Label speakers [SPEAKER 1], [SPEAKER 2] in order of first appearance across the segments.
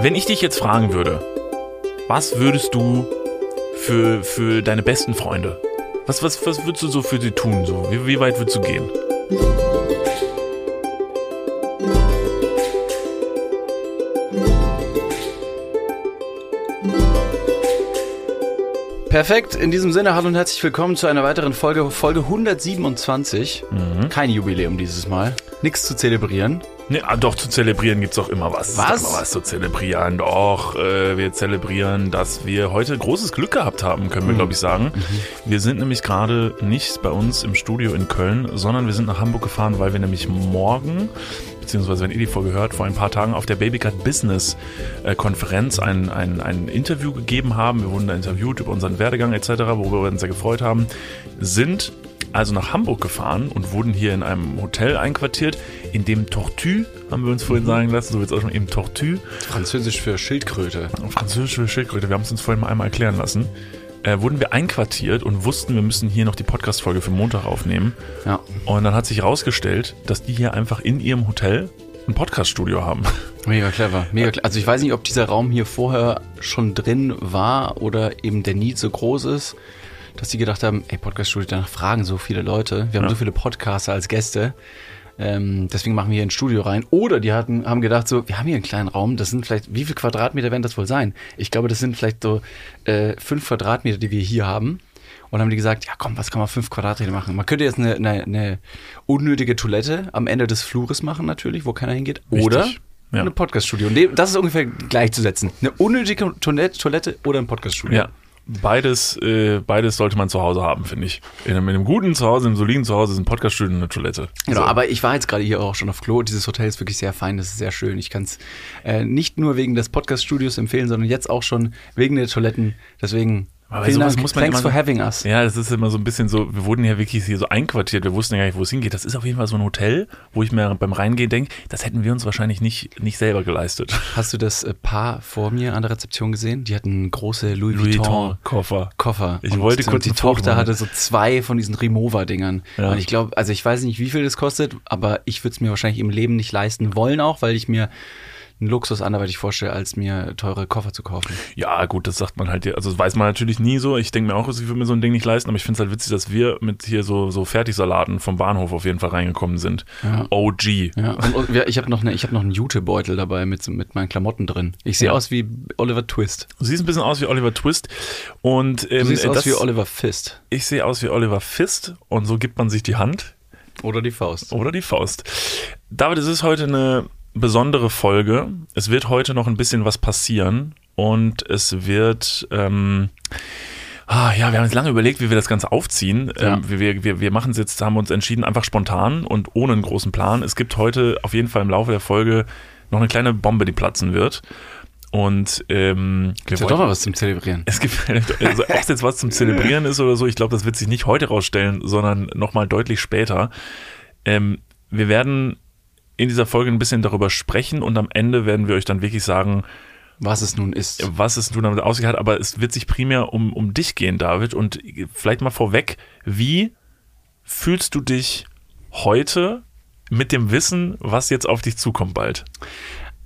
[SPEAKER 1] Wenn ich dich jetzt fragen würde, was würdest du für, für deine besten Freunde, was, was, was würdest du so für sie tun? So? Wie, wie weit würdest du gehen?
[SPEAKER 2] Perfekt, in diesem Sinne, hallo und herzlich willkommen zu einer weiteren Folge, Folge 127.
[SPEAKER 1] Mhm.
[SPEAKER 2] Kein Jubiläum dieses Mal. Nichts zu zelebrieren.
[SPEAKER 1] Nee, ah, doch, zu zelebrieren gibt's doch immer was.
[SPEAKER 2] Was?
[SPEAKER 1] Immer was zu zelebrieren. Doch, äh, wir zelebrieren, dass wir heute großes Glück gehabt haben, können wir, glaube ich, sagen. Wir sind nämlich gerade nicht bei uns im Studio in Köln, sondern wir sind nach Hamburg gefahren, weil wir nämlich morgen, beziehungsweise wenn ihr die Folge hört, vor ein paar Tagen auf der Babycat Business äh, Konferenz ein, ein, ein Interview gegeben haben. Wir wurden da interviewt über unseren Werdegang etc., worüber wir uns sehr gefreut haben. Sind also nach Hamburg gefahren und wurden hier in einem Hotel einquartiert, in dem Tortue, haben wir uns vorhin sagen lassen, so wird es auch schon eben Tortue,
[SPEAKER 2] Französisch für Schildkröte.
[SPEAKER 1] französische Schildkröte, wir haben es uns vorhin mal einmal erklären lassen, äh, wurden wir einquartiert und wussten, wir müssen hier noch die Podcast-Folge für Montag aufnehmen.
[SPEAKER 2] Ja.
[SPEAKER 1] Und dann hat sich herausgestellt, dass die hier einfach in ihrem Hotel ein Podcast-Studio haben.
[SPEAKER 2] Mega clever. Mega cle also ich weiß nicht, ob dieser Raum hier vorher schon drin war oder eben der Need so groß ist, dass die gedacht haben, ey, Podcast-Studio, danach fragen so viele Leute. Wir haben
[SPEAKER 1] Ja.
[SPEAKER 2] so viele Podcaster als Gäste. Ähm, deswegen machen wir hier ein Studio rein. Oder die hatten, haben gedacht so, wir haben hier einen kleinen Raum, das sind vielleicht, wie viel Quadratmeter werden das wohl sein? Ich glaube, das sind vielleicht so äh, fünf Quadratmeter, die wir hier haben. Und dann haben die gesagt, ja komm, was kann man fünf Quadratmeter machen? Man könnte jetzt eine, eine, eine unnötige Toilette am Ende des Flures machen natürlich, wo keiner hingeht. Oder
[SPEAKER 1] Richtig, ja.
[SPEAKER 2] eine Podcast-Studio. Und Das ist ungefähr gleichzusetzen. Eine unnötige Toilette, Toilette oder ein Podcast-Studio.
[SPEAKER 1] Ja. Beides, äh, beides sollte man zu Hause haben, finde ich. In einem, in einem guten Zuhause, in einem soliden Zuhause ist ein Podcast-Studio und eine Toilette.
[SPEAKER 2] Genau,
[SPEAKER 1] So.
[SPEAKER 2] aber ich war jetzt gerade hier auch schon auf Klo. Dieses Hotel ist wirklich sehr fein, das ist sehr schön. Ich kann es äh, nicht nur wegen des Podcast-Studios empfehlen, sondern jetzt auch schon wegen der Toiletten. Deswegen
[SPEAKER 1] Aber
[SPEAKER 2] vielen Dank.
[SPEAKER 1] muss man
[SPEAKER 2] Thanks for
[SPEAKER 1] so-
[SPEAKER 2] having us.
[SPEAKER 1] Ja, das ist immer so ein bisschen so, wir wurden ja wirklich hier so einquartiert, wir wussten ja gar nicht, wo es hingeht. Das ist auf jeden Fall so ein Hotel, wo ich mir beim Reingehen denke, das hätten wir uns wahrscheinlich nicht, nicht selber geleistet.
[SPEAKER 2] Hast du das äh, Paar vor mir an der Rezeption gesehen? Die hatten große Louis,
[SPEAKER 1] Louis
[SPEAKER 2] Vuitton.
[SPEAKER 1] Vuitton-Koffer.
[SPEAKER 2] Koffer.
[SPEAKER 1] Ich wollte
[SPEAKER 2] und
[SPEAKER 1] kurz
[SPEAKER 2] die Tochter
[SPEAKER 1] machen.
[SPEAKER 2] hatte so zwei von diesen Remover-Dingern.
[SPEAKER 1] Ja.
[SPEAKER 2] Und ich glaube, also ich weiß nicht, wie viel das kostet, aber ich würde es mir wahrscheinlich im Leben nicht leisten wollen, auch weil ich mir einen Luxus anderweitig vorstelle, als mir teure Koffer zu kaufen.
[SPEAKER 1] Ja, gut, das sagt man halt, also das weiß man natürlich nie so. Ich denke mir auch, ich würde mir so ein Ding nicht leisten, aber ich finde es halt witzig, dass wir mit hier so, so Fertigsalaten vom Bahnhof auf jeden Fall reingekommen sind.
[SPEAKER 2] Ja.
[SPEAKER 1] OG.
[SPEAKER 2] Ja, und, und wir- ich habe noch, eine, ich hab noch einen Jutebeutel dabei mit, mit meinen Klamotten drin. Ich sehe
[SPEAKER 1] Ja.
[SPEAKER 2] aus wie Oliver Twist.
[SPEAKER 1] Du siehst ein bisschen aus wie Oliver Twist und
[SPEAKER 2] Du
[SPEAKER 1] ähm,
[SPEAKER 2] siehst aus
[SPEAKER 1] das,
[SPEAKER 2] wie Oliver Fist.
[SPEAKER 1] ich sehe aus wie Oliver Fist und so gibt man sich die Hand
[SPEAKER 2] Oder die Faust.
[SPEAKER 1] oder die Faust. David, es ist heute eine besondere Folge. Es wird heute noch ein bisschen was passieren und es wird. Ähm, Ah, ja, wir haben jetzt lange überlegt, wie wir das Ganze aufziehen.
[SPEAKER 2] Ja.
[SPEAKER 1] Ähm, wir wir, wir, machen es jetzt, haben uns entschieden, einfach spontan und ohne einen großen Plan. Es gibt heute auf jeden Fall im Laufe der Folge noch eine kleine Bombe, die platzen wird. Und ähm,
[SPEAKER 2] Ist ja doch mal was zum Zelebrieren.
[SPEAKER 1] es gibt, also ob es jetzt was zum Zelebrieren ist oder so, ich glaube, das wird sich nicht heute rausstellen, sondern nochmal deutlich später. Ähm, wir werden in dieser Folge ein bisschen darüber sprechen und am Ende werden wir euch dann wirklich sagen,
[SPEAKER 2] Was es nun ist.
[SPEAKER 1] was es nun damit ausgeht hat, aber es wird sich primär um, um dich gehen, David. Und vielleicht mal vorweg, wie fühlst du dich heute mit dem Wissen, was jetzt auf dich zukommt bald?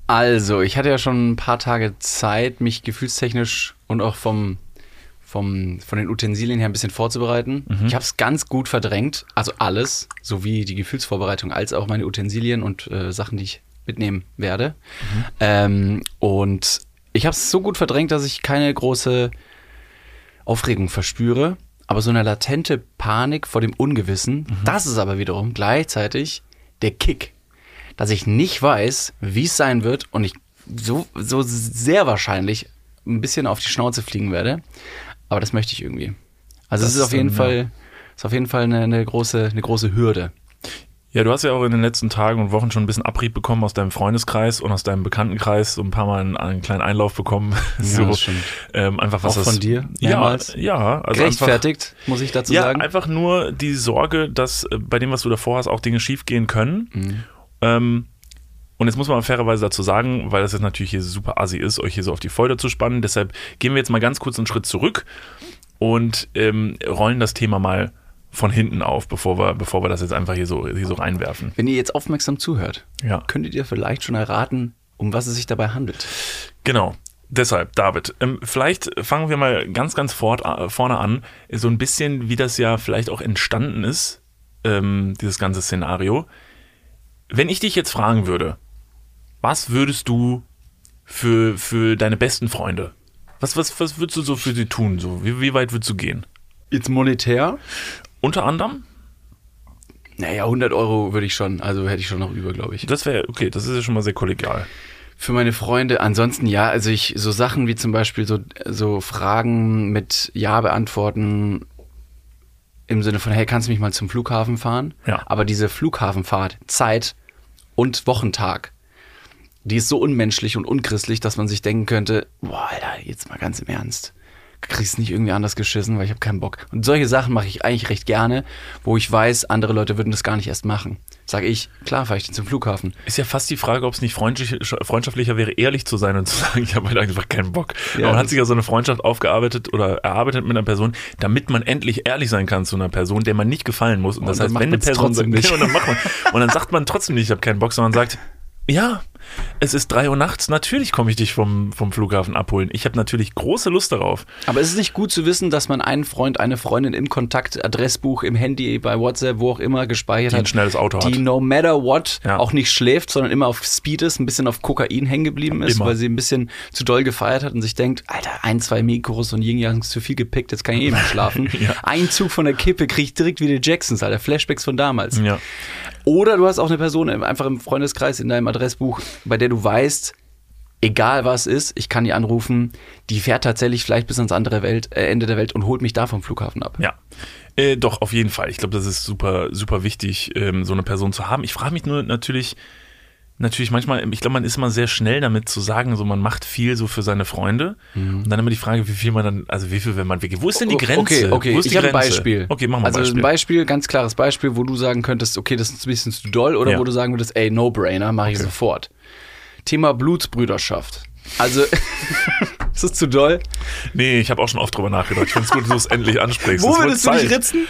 [SPEAKER 2] Also, ich hatte ja schon ein paar Tage Zeit, mich gefühlstechnisch und auch vom, vom, von den Utensilien her ein bisschen vorzubereiten. Ich habe es ganz gut verdrängt, also alles, sowie die Gefühlsvorbereitung als auch meine Utensilien und äh, Sachen, die ich mitnehmen werde. Ähm, und ich habe es so gut verdrängt, dass ich keine große Aufregung verspüre, aber so eine latente Panik vor dem Ungewissen, das ist aber wiederum gleichzeitig der Kick, dass ich nicht weiß, wie es sein wird und ich so, so sehr wahrscheinlich ein bisschen auf die Schnauze fliegen werde. Aber das möchte ich irgendwie. Also
[SPEAKER 1] Das
[SPEAKER 2] es ist auf jeden
[SPEAKER 1] dann,
[SPEAKER 2] Fall, ist auf jeden Fall eine, eine große, eine große Hürde.
[SPEAKER 1] Ja, du hast ja auch in den letzten Tagen und Wochen schon ein bisschen Abrieb bekommen aus deinem Freundeskreis und aus deinem Bekanntenkreis, so ein paar Mal einen, einen kleinen Einlauf bekommen. so,
[SPEAKER 2] das stimmt.
[SPEAKER 1] ähm, einfach was
[SPEAKER 2] Auch
[SPEAKER 1] das,
[SPEAKER 2] von dir
[SPEAKER 1] Ja,
[SPEAKER 2] mehrmals?
[SPEAKER 1] ja, also
[SPEAKER 2] Gerechtfertigt, muss ich dazu
[SPEAKER 1] Einfach, ja,
[SPEAKER 2] sagen.
[SPEAKER 1] einfach nur die Sorge, dass äh, bei dem, was du davor hast, auch Dinge schiefgehen können.
[SPEAKER 2] Mhm.
[SPEAKER 1] Ähm, und jetzt muss man fairerweise dazu sagen, weil das jetzt natürlich hier super assi ist, euch hier so auf die Folter zu spannen. Deshalb gehen wir jetzt mal ganz kurz einen Schritt zurück und ähm, rollen das Thema mal von hinten auf, bevor wir, bevor wir das jetzt einfach hier so, hier so reinwerfen.
[SPEAKER 2] Wenn ihr jetzt aufmerksam zuhört,
[SPEAKER 1] Ja.
[SPEAKER 2] könntet ihr vielleicht schon erraten, um was es sich dabei handelt.
[SPEAKER 1] Genau. Deshalb, David, ähm, vielleicht fangen wir mal ganz, ganz fort, äh, vorne an, so ein bisschen, wie das ja vielleicht auch entstanden ist, ähm, dieses ganze Szenario. Wenn ich dich jetzt fragen würde, was würdest du für, für deine besten Freunde, was, was, was würdest du so für sie tun? So? Wie, wie weit würdest du gehen?
[SPEAKER 2] Jetzt monetär?
[SPEAKER 1] Unter anderem?
[SPEAKER 2] Naja, 100 Euro würde ich schon, also hätte ich schon noch über, glaube ich.
[SPEAKER 1] Das wäre, okay, das ist ja schon mal sehr kollegial.
[SPEAKER 2] Für meine Freunde, ansonsten ja, also ich, so Sachen wie zum Beispiel so, so Fragen mit Ja beantworten im Sinne von, hey, kannst du mich mal zum Flughafen fahren?
[SPEAKER 1] Ja.
[SPEAKER 2] Aber diese Flughafenfahrt, Zeit und Wochentag, die ist so unmenschlich und unchristlich, dass man sich denken könnte, boah, Alter, jetzt mal ganz im Ernst. Kriegst nicht irgendwie anders geschissen, weil ich habe keinen Bock. Und solche Sachen mache ich eigentlich recht gerne, wo ich weiß, andere Leute würden das gar nicht erst machen. Sag ich, klar, fahre ich den zum Flughafen.
[SPEAKER 1] Ist ja fast die Frage, ob es nicht freundschaftlicher wäre, ehrlich zu sein und zu sagen, ich habe halt einfach keinen Bock.
[SPEAKER 2] Ja,
[SPEAKER 1] man hat
[SPEAKER 2] das-
[SPEAKER 1] sich ja so eine Freundschaft aufgearbeitet oder erarbeitet mit einer Person, damit man endlich ehrlich sein kann zu einer Person, der man nicht gefallen muss. Und das
[SPEAKER 2] dann
[SPEAKER 1] heißt, wenn eine Person sagt,
[SPEAKER 2] nicht.
[SPEAKER 1] Und, dann macht man, und dann sagt man trotzdem nicht, ich habe keinen Bock, sondern sagt, ja, es ist drei Uhr nachts, natürlich komme ich dich vom, vom Flughafen abholen. Ich habe natürlich große Lust darauf.
[SPEAKER 2] Aber ist es nicht gut zu wissen, dass man einen Freund, eine Freundin im Kontakt, Adressbuch, im Handy, bei WhatsApp, wo auch immer gespeichert
[SPEAKER 1] Die ein
[SPEAKER 2] hat,
[SPEAKER 1] schnelles Auto hat.
[SPEAKER 2] die no matter what
[SPEAKER 1] Ja.
[SPEAKER 2] auch nicht schläft, sondern immer auf Speed ist, ein bisschen auf Kokain hängen geblieben ist,
[SPEAKER 1] Immer.
[SPEAKER 2] weil sie ein bisschen zu doll gefeiert hat und sich denkt, Alter, ein, zwei Mikros und Yin Yang zu viel gepickt, jetzt kann ich eh nicht schlafen.
[SPEAKER 1] Ja.
[SPEAKER 2] Ein Zug von der Kippe kriege ich direkt wieder Jacksons, Alter, Flashbacks von damals.
[SPEAKER 1] Ja.
[SPEAKER 2] Oder du hast auch eine Person einfach im Freundeskreis in deinem Adressbuch, bei der du weißt, egal was ist, ich kann die anrufen, die fährt tatsächlich vielleicht bis ans andere Welt, äh, Ende der Welt und holt mich da vom Flughafen ab.
[SPEAKER 1] Ja. Äh, doch, auf jeden Fall. Ich glaube, das ist super, super wichtig, ähm, so eine Person zu haben. Ich frage mich nur natürlich, natürlich manchmal, ich glaube, man ist immer sehr schnell damit zu sagen, so man macht viel so für seine Freunde. Und dann immer die Frage, wie viel man dann, also wie viel, wenn man wirklich, wo ist denn die Grenze?
[SPEAKER 2] Okay, okay, ich habe ein
[SPEAKER 1] Grenze?
[SPEAKER 2] Beispiel.
[SPEAKER 1] Okay, machen wir
[SPEAKER 2] also
[SPEAKER 1] ein Beispiel.
[SPEAKER 2] ein Beispiel, ganz klares Beispiel, wo du sagen könntest, okay, das ist ein bisschen zu doll, oder
[SPEAKER 1] Ja.
[SPEAKER 2] wo du sagen würdest, ey, No-Brainer, mache ich sofort. Thema Blutsbrüderschaft. Also, ist das zu doll?
[SPEAKER 1] Nee, ich habe auch schon oft drüber nachgedacht. Ich finde es gut, dass du es endlich ansprichst. Es wird Zeit.
[SPEAKER 2] ritzen?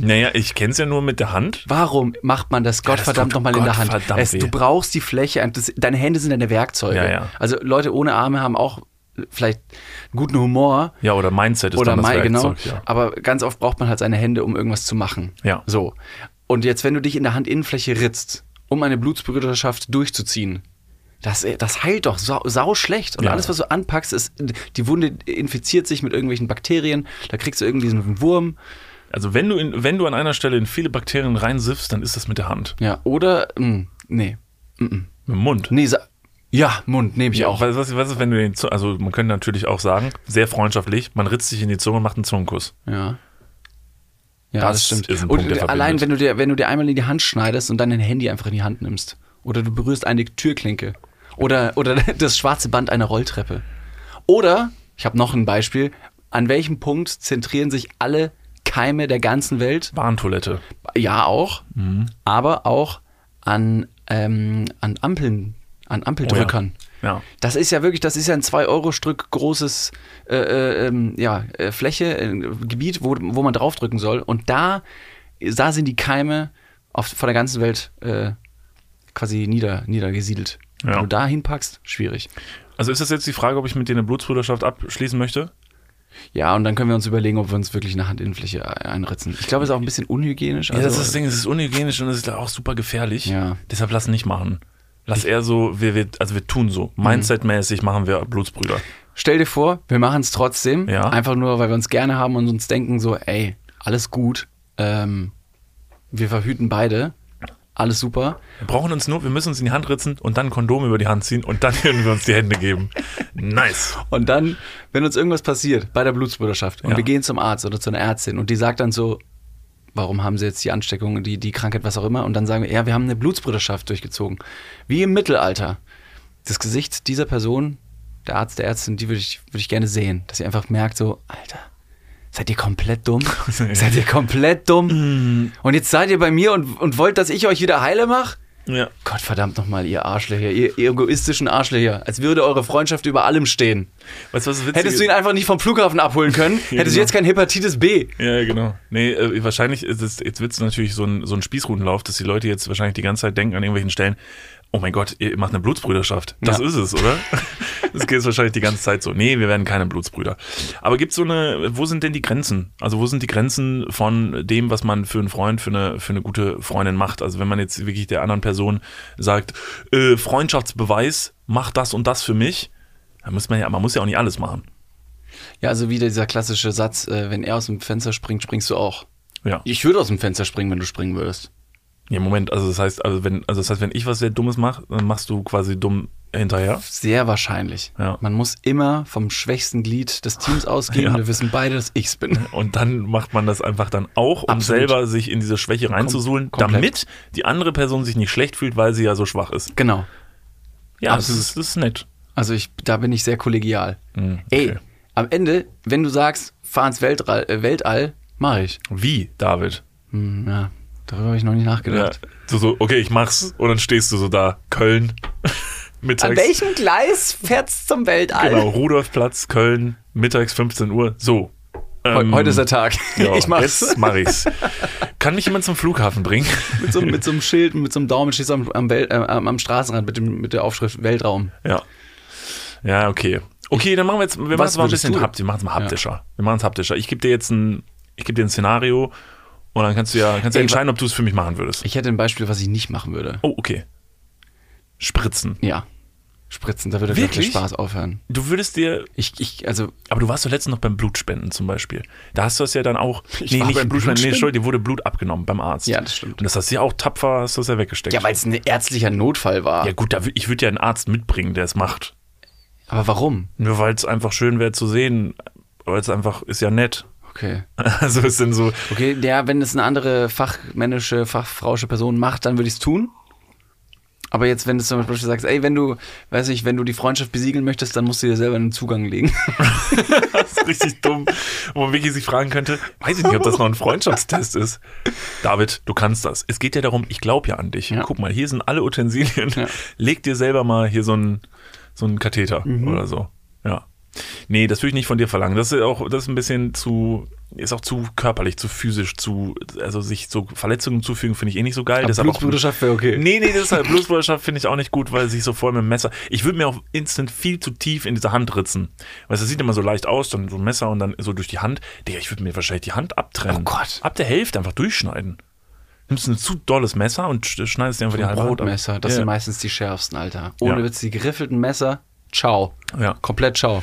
[SPEAKER 1] Naja, ich kenne es ja nur mit der Hand.
[SPEAKER 2] Warum macht man das Gottverdammt
[SPEAKER 1] tut
[SPEAKER 2] nochmal in der Hand? Es, du brauchst die Fläche, das, deine Hände sind deine Werkzeuge.
[SPEAKER 1] Ja, ja.
[SPEAKER 2] Also Leute ohne Arme haben auch vielleicht guten Humor.
[SPEAKER 1] Ja, oder Mindset ist
[SPEAKER 2] oder
[SPEAKER 1] dann das
[SPEAKER 2] genau.
[SPEAKER 1] Werkzeug. Ja.
[SPEAKER 2] Aber ganz oft braucht man halt seine Hände, um irgendwas zu machen.
[SPEAKER 1] Ja.
[SPEAKER 2] So. Und jetzt, wenn du dich in der Handinnenfläche ritzt, um eine Blutsbrüderschaft durchzuziehen, das, das heilt doch sau, sau schlecht. Und
[SPEAKER 1] Ja.
[SPEAKER 2] alles, was du anpackst, ist, die Wunde infiziert sich mit irgendwelchen Bakterien. Da kriegst du irgendwie diesen Wurm.
[SPEAKER 1] Also wenn du, in, wenn du an einer Stelle in viele Bakterien reinsiffst, dann ist das mit der Hand.
[SPEAKER 2] Ja. Oder, mh, nee.
[SPEAKER 1] Mit dem Mund.
[SPEAKER 2] Nee, ja, Mund nehme ich
[SPEAKER 1] Ja,
[SPEAKER 2] auch.
[SPEAKER 1] was, was, was ist, wenn du den, Zu- also man könnte natürlich auch sagen, sehr freundschaftlich, man ritzt sich in die Zunge und macht einen Zungenkuss.
[SPEAKER 2] Ja. Ja,
[SPEAKER 1] Das
[SPEAKER 2] das, stimmt. und
[SPEAKER 1] Punkt, der
[SPEAKER 2] allein, wenn du, dir, wenn du dir einmal in die Hand schneidest und dann dein Handy einfach in die Hand nimmst. Oder du berührst eine Türklinke. Oder, oder das schwarze Band einer Rolltreppe. Oder, ich habe noch ein Beispiel, an welchem Punkt zentrieren sich alle Keime der ganzen Welt?
[SPEAKER 1] Bahntoilette.
[SPEAKER 2] Ja, auch.
[SPEAKER 1] Mhm.
[SPEAKER 2] Aber auch an, ähm, an Ampeln, an Ampeldrückern.
[SPEAKER 1] Ja.
[SPEAKER 2] Das ist ja wirklich, das ist ja ein 2-Euro-Stück großes äh, äh, ähm, ja, äh, Fläche, äh, Gebiet, wo, wo man draufdrücken soll. Und da, da sind die Keime auf, von der ganzen Welt äh, quasi nieder, niedergesiedelt.
[SPEAKER 1] Ja.
[SPEAKER 2] Wenn du da hinpackst, schwierig.
[SPEAKER 1] Also ist das jetzt die Frage, ob ich mit dir eine Blutsbruderschaft abschließen möchte?
[SPEAKER 2] Ja, und dann können wir uns überlegen, ob wir uns wirklich eine Handinnenfläche einritzen. Ich glaube, es ist auch ein bisschen unhygienisch.
[SPEAKER 1] ja,
[SPEAKER 2] also-
[SPEAKER 1] das ist das Ding, es ist unhygienisch und es ist auch super gefährlich.
[SPEAKER 2] Ja.
[SPEAKER 1] Deshalb lass nicht machen. Lass eher so, wir, wir, also wir tun so.
[SPEAKER 2] Mhm.
[SPEAKER 1] Mindset-mäßig machen wir Blutsbrüder.
[SPEAKER 2] Stell dir vor, wir machen es trotzdem.
[SPEAKER 1] Ja.
[SPEAKER 2] Einfach nur, weil wir uns gerne haben und uns denken so, ey, alles gut. Ähm, wir verhüten beide. Alles super.
[SPEAKER 1] Wir brauchen uns nur, wir müssen uns in die Hand ritzen und dann ein Kondom über die Hand ziehen und dann können wir uns die Hände geben. Nice.
[SPEAKER 2] Und dann, wenn uns irgendwas passiert bei der Blutsbruderschaft und
[SPEAKER 1] Ja.
[SPEAKER 2] wir gehen zum Arzt oder zu einer Ärztin und die sagt dann so, warum haben sie jetzt die Ansteckung, die, die Krankheit, was auch immer, und dann sagen wir, ja, wir haben eine Blutsbruderschaft durchgezogen. Wie im Mittelalter. Das Gesicht dieser Person, der Arzt, der Ärztin, die würde ich, würde ich gerne sehen, dass sie einfach merkt so, Alter, seid ihr komplett dumm? seid ihr komplett dumm? Und jetzt seid ihr bei mir und, und wollt, dass ich euch wieder heile mache?
[SPEAKER 1] Ja.
[SPEAKER 2] Gott verdammt nochmal, ihr Arschlöcher, ihr, ihr egoistischen Arschlöcher. Als würde eure Freundschaft über allem stehen.
[SPEAKER 1] Weißt du, was
[SPEAKER 2] Hättest du ihn einfach nicht vom Flughafen abholen können,
[SPEAKER 1] Ja,
[SPEAKER 2] hättest du
[SPEAKER 1] genau.
[SPEAKER 2] jetzt kein Hepatitis B.
[SPEAKER 1] Ja, genau. Nee, äh, wahrscheinlich ist es, jetzt wird es natürlich so ein, so ein Spießrutenlauf, dass die Leute jetzt wahrscheinlich die ganze Zeit denken an irgendwelchen Stellen, oh mein Gott, ihr macht eine Blutsbrüderschaft. Das
[SPEAKER 2] Ja.
[SPEAKER 1] ist es, oder? Das geht wahrscheinlich die ganze Zeit so. Nee, wir werden keine Blutsbrüder. Aber gibt so eine, wo sind denn die Grenzen? Also wo sind die Grenzen von dem, was man für einen Freund, für eine, für eine gute Freundin macht? Also wenn man jetzt wirklich der anderen Person sagt, äh, Freundschaftsbeweis, mach das und das für mich, dann muss man ja, man muss ja auch nicht alles machen.
[SPEAKER 2] Ja, also wieder dieser klassische Satz, äh, wenn er aus dem Fenster springt, springst du auch.
[SPEAKER 1] Ja.
[SPEAKER 2] Ich würde aus dem Fenster springen, wenn du springen würdest.
[SPEAKER 1] Ja, Moment, also das heißt, also wenn, also das heißt, wenn ich was sehr Dummes mache, dann machst du quasi dumm hinterher.
[SPEAKER 2] Sehr wahrscheinlich.
[SPEAKER 1] Ja.
[SPEAKER 2] Man muss immer vom schwächsten Glied des Teams ausgehen.
[SPEAKER 1] Ja.
[SPEAKER 2] Wir wissen beide, dass ich's bin.
[SPEAKER 1] Und dann macht man das einfach dann auch, um
[SPEAKER 2] Absolut.
[SPEAKER 1] selber sich in diese Schwäche reinzusuhlen,
[SPEAKER 2] komplett.
[SPEAKER 1] damit die andere Person sich nicht schlecht fühlt, weil sie ja so schwach ist.
[SPEAKER 2] Genau.
[SPEAKER 1] Ja, das ist, das ist nett.
[SPEAKER 2] Also ich, da bin ich sehr kollegial.
[SPEAKER 1] Hm,
[SPEAKER 2] Ey,
[SPEAKER 1] okay.
[SPEAKER 2] am Ende, wenn du sagst, fahr ins Weltall, äh, Weltall mach ich.
[SPEAKER 1] Wie, David?
[SPEAKER 2] Hm, ja, darüber habe ich noch nicht
[SPEAKER 1] Ja.
[SPEAKER 2] nachgedacht.
[SPEAKER 1] So, so, okay, ich mach's. Und dann stehst du so da, Köln, mittags.
[SPEAKER 2] welchem Gleis fährt's zum Weltall?
[SPEAKER 1] Genau, Rudolfplatz, Köln, mittags 15 Uhr. So. Ähm,
[SPEAKER 2] Heute ist der Tag.
[SPEAKER 1] ja,
[SPEAKER 2] ich mach's.
[SPEAKER 1] Jetzt mach ich's. Kann mich jemand zum Flughafen bringen?
[SPEAKER 2] mit, so, mit so einem Schild, mit so einem Daumen stehst du am, am, Welt, äh, am Straßenrand mit, dem, mit der Aufschrift Weltraum.
[SPEAKER 1] Ja. Ja, okay. Okay, dann machen wir jetzt, wir machen
[SPEAKER 2] Was
[SPEAKER 1] es mal ein bisschen haptisch, wir machen es mal haptischer. Wir machen es haptischer. Ich gebe dir jetzt ein, ich gebe dir ein Szenario und dann kannst du ja, kannst ja entscheiden, ob du es für mich machen würdest.
[SPEAKER 2] Ich hätte ein Beispiel, was ich nicht machen würde.
[SPEAKER 1] Oh, okay. Spritzen.
[SPEAKER 2] Ja. Spritzen, da würde glaub ich, der
[SPEAKER 1] Wirklich?
[SPEAKER 2] Spaß aufhören.
[SPEAKER 1] Du würdest dir,
[SPEAKER 2] Ich, ich, also,
[SPEAKER 1] aber du warst doch letztens noch beim Blutspenden zum Beispiel. Da hast du es ja dann auch,
[SPEAKER 2] Ich
[SPEAKER 1] nee,
[SPEAKER 2] war
[SPEAKER 1] nicht
[SPEAKER 2] beim
[SPEAKER 1] Blutspenden, nee? Entschuldigung, dir wurde Blut abgenommen beim Arzt.
[SPEAKER 2] Ja, das stimmt.
[SPEAKER 1] Und das hast du ja auch tapfer, hast du es ja weggesteckt.
[SPEAKER 2] ja, weil es ein ärztlicher Notfall war.
[SPEAKER 1] ja gut, da, ich würde ja einen Arzt mitbringen, der es macht.
[SPEAKER 2] Aber warum?
[SPEAKER 1] Nur weil es einfach schön wäre zu sehen, weil es einfach, ist ja nett.
[SPEAKER 2] Okay.
[SPEAKER 1] Also es sind so,
[SPEAKER 2] Okay, ja, wenn es eine andere fachmännische, fachfrausche Person macht, dann würde ich es tun. Aber jetzt, wenn du zum Beispiel sagst, ey, wenn du, weiß ich, wenn du die Freundschaft besiegeln möchtest, dann musst du dir selber einen Zugang legen.
[SPEAKER 1] Das ist richtig dumm, wo man wirklich sich fragen könnte, weiß ich nicht, ob das noch ein Freundschaftstest ist. David, du kannst das. Es geht ja darum, ich glaube ja an dich.
[SPEAKER 2] Ja.
[SPEAKER 1] Guck mal, hier sind alle Utensilien.
[SPEAKER 2] Ja.
[SPEAKER 1] Leg dir selber mal hier so einen so einen Katheter
[SPEAKER 2] Mhm.
[SPEAKER 1] oder so. Nee, das würde ich nicht von dir verlangen. Das ist auch, das ist ein bisschen zu, ist auch zu körperlich, zu physisch, zu, also sich so Verletzungen zufügen, finde ich eh nicht so geil. Auch-
[SPEAKER 2] Blutsbruderschaft wäre okay.
[SPEAKER 1] Nee, nee, deshalb Blutsbruderschaft finde ich auch nicht gut, weil sich so voll mit dem Messer. Ich würde mir auch instant viel zu tief in diese Hand ritzen. Weißt du, das sieht immer so leicht aus, dann so ein Messer und dann so durch die Hand. Digga, ich würde mir wahrscheinlich die Hand abtrennen.
[SPEAKER 2] Oh Gott.
[SPEAKER 1] Ab der Hälfte einfach durchschneiden. Nimmst ein zu dolles Messer und sch- schneidest dir einfach die halbe Haut ab.
[SPEAKER 2] Brotmesser, das
[SPEAKER 1] ja.
[SPEAKER 2] sind meistens die schärfsten, Alter. Ohne
[SPEAKER 1] Ja.
[SPEAKER 2] Witz, die geriffelten Messer, ciao.
[SPEAKER 1] Ja.
[SPEAKER 2] Komplett ciao.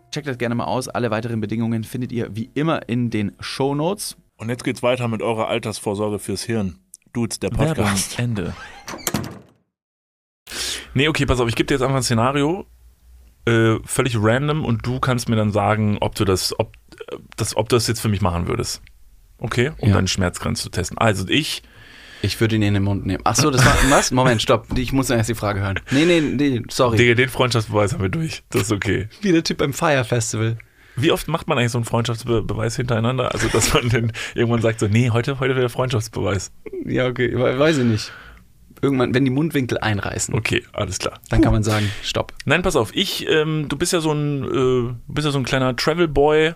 [SPEAKER 3] Checkt das gerne mal aus. Alle weiteren Bedingungen findet ihr wie immer in den Show Notes.
[SPEAKER 1] Und jetzt geht's weiter mit eurer Altersvorsorge fürs Hirn. Dudes, der Podcast. Ende. Nee, okay, pass auf, ich gebe dir jetzt einfach ein Szenario, äh, völlig random und du kannst mir dann sagen, ob du das, ob, äh, das, ob du das jetzt für mich machen würdest. Okay, um
[SPEAKER 2] Ja.
[SPEAKER 1] deine Schmerzgrenze zu testen. Also ich,
[SPEAKER 2] Ich würde ihn in den Mund nehmen. Ach so, das war was? Moment, stopp. Ich muss erst die Frage hören. Nee, nee, nee, sorry.
[SPEAKER 1] Digga, den Freundschaftsbeweis haben wir durch. Das ist okay.
[SPEAKER 2] Wie der Typ beim Fire Festival.
[SPEAKER 1] Wie oft macht man eigentlich so einen Freundschaftsbeweis hintereinander? Also, dass man dann irgendwann sagt so, nee, heute, heute wäre Freundschaftsbeweis.
[SPEAKER 2] Ja, okay, we- weiß ich nicht. Irgendwann, wenn die Mundwinkel einreißen,
[SPEAKER 1] Okay, alles klar.
[SPEAKER 2] dann kann man sagen, stopp.
[SPEAKER 1] Nein, pass auf, ich, ähm, du bist ja so ein, äh, du bist ja so ein kleiner Travel Boy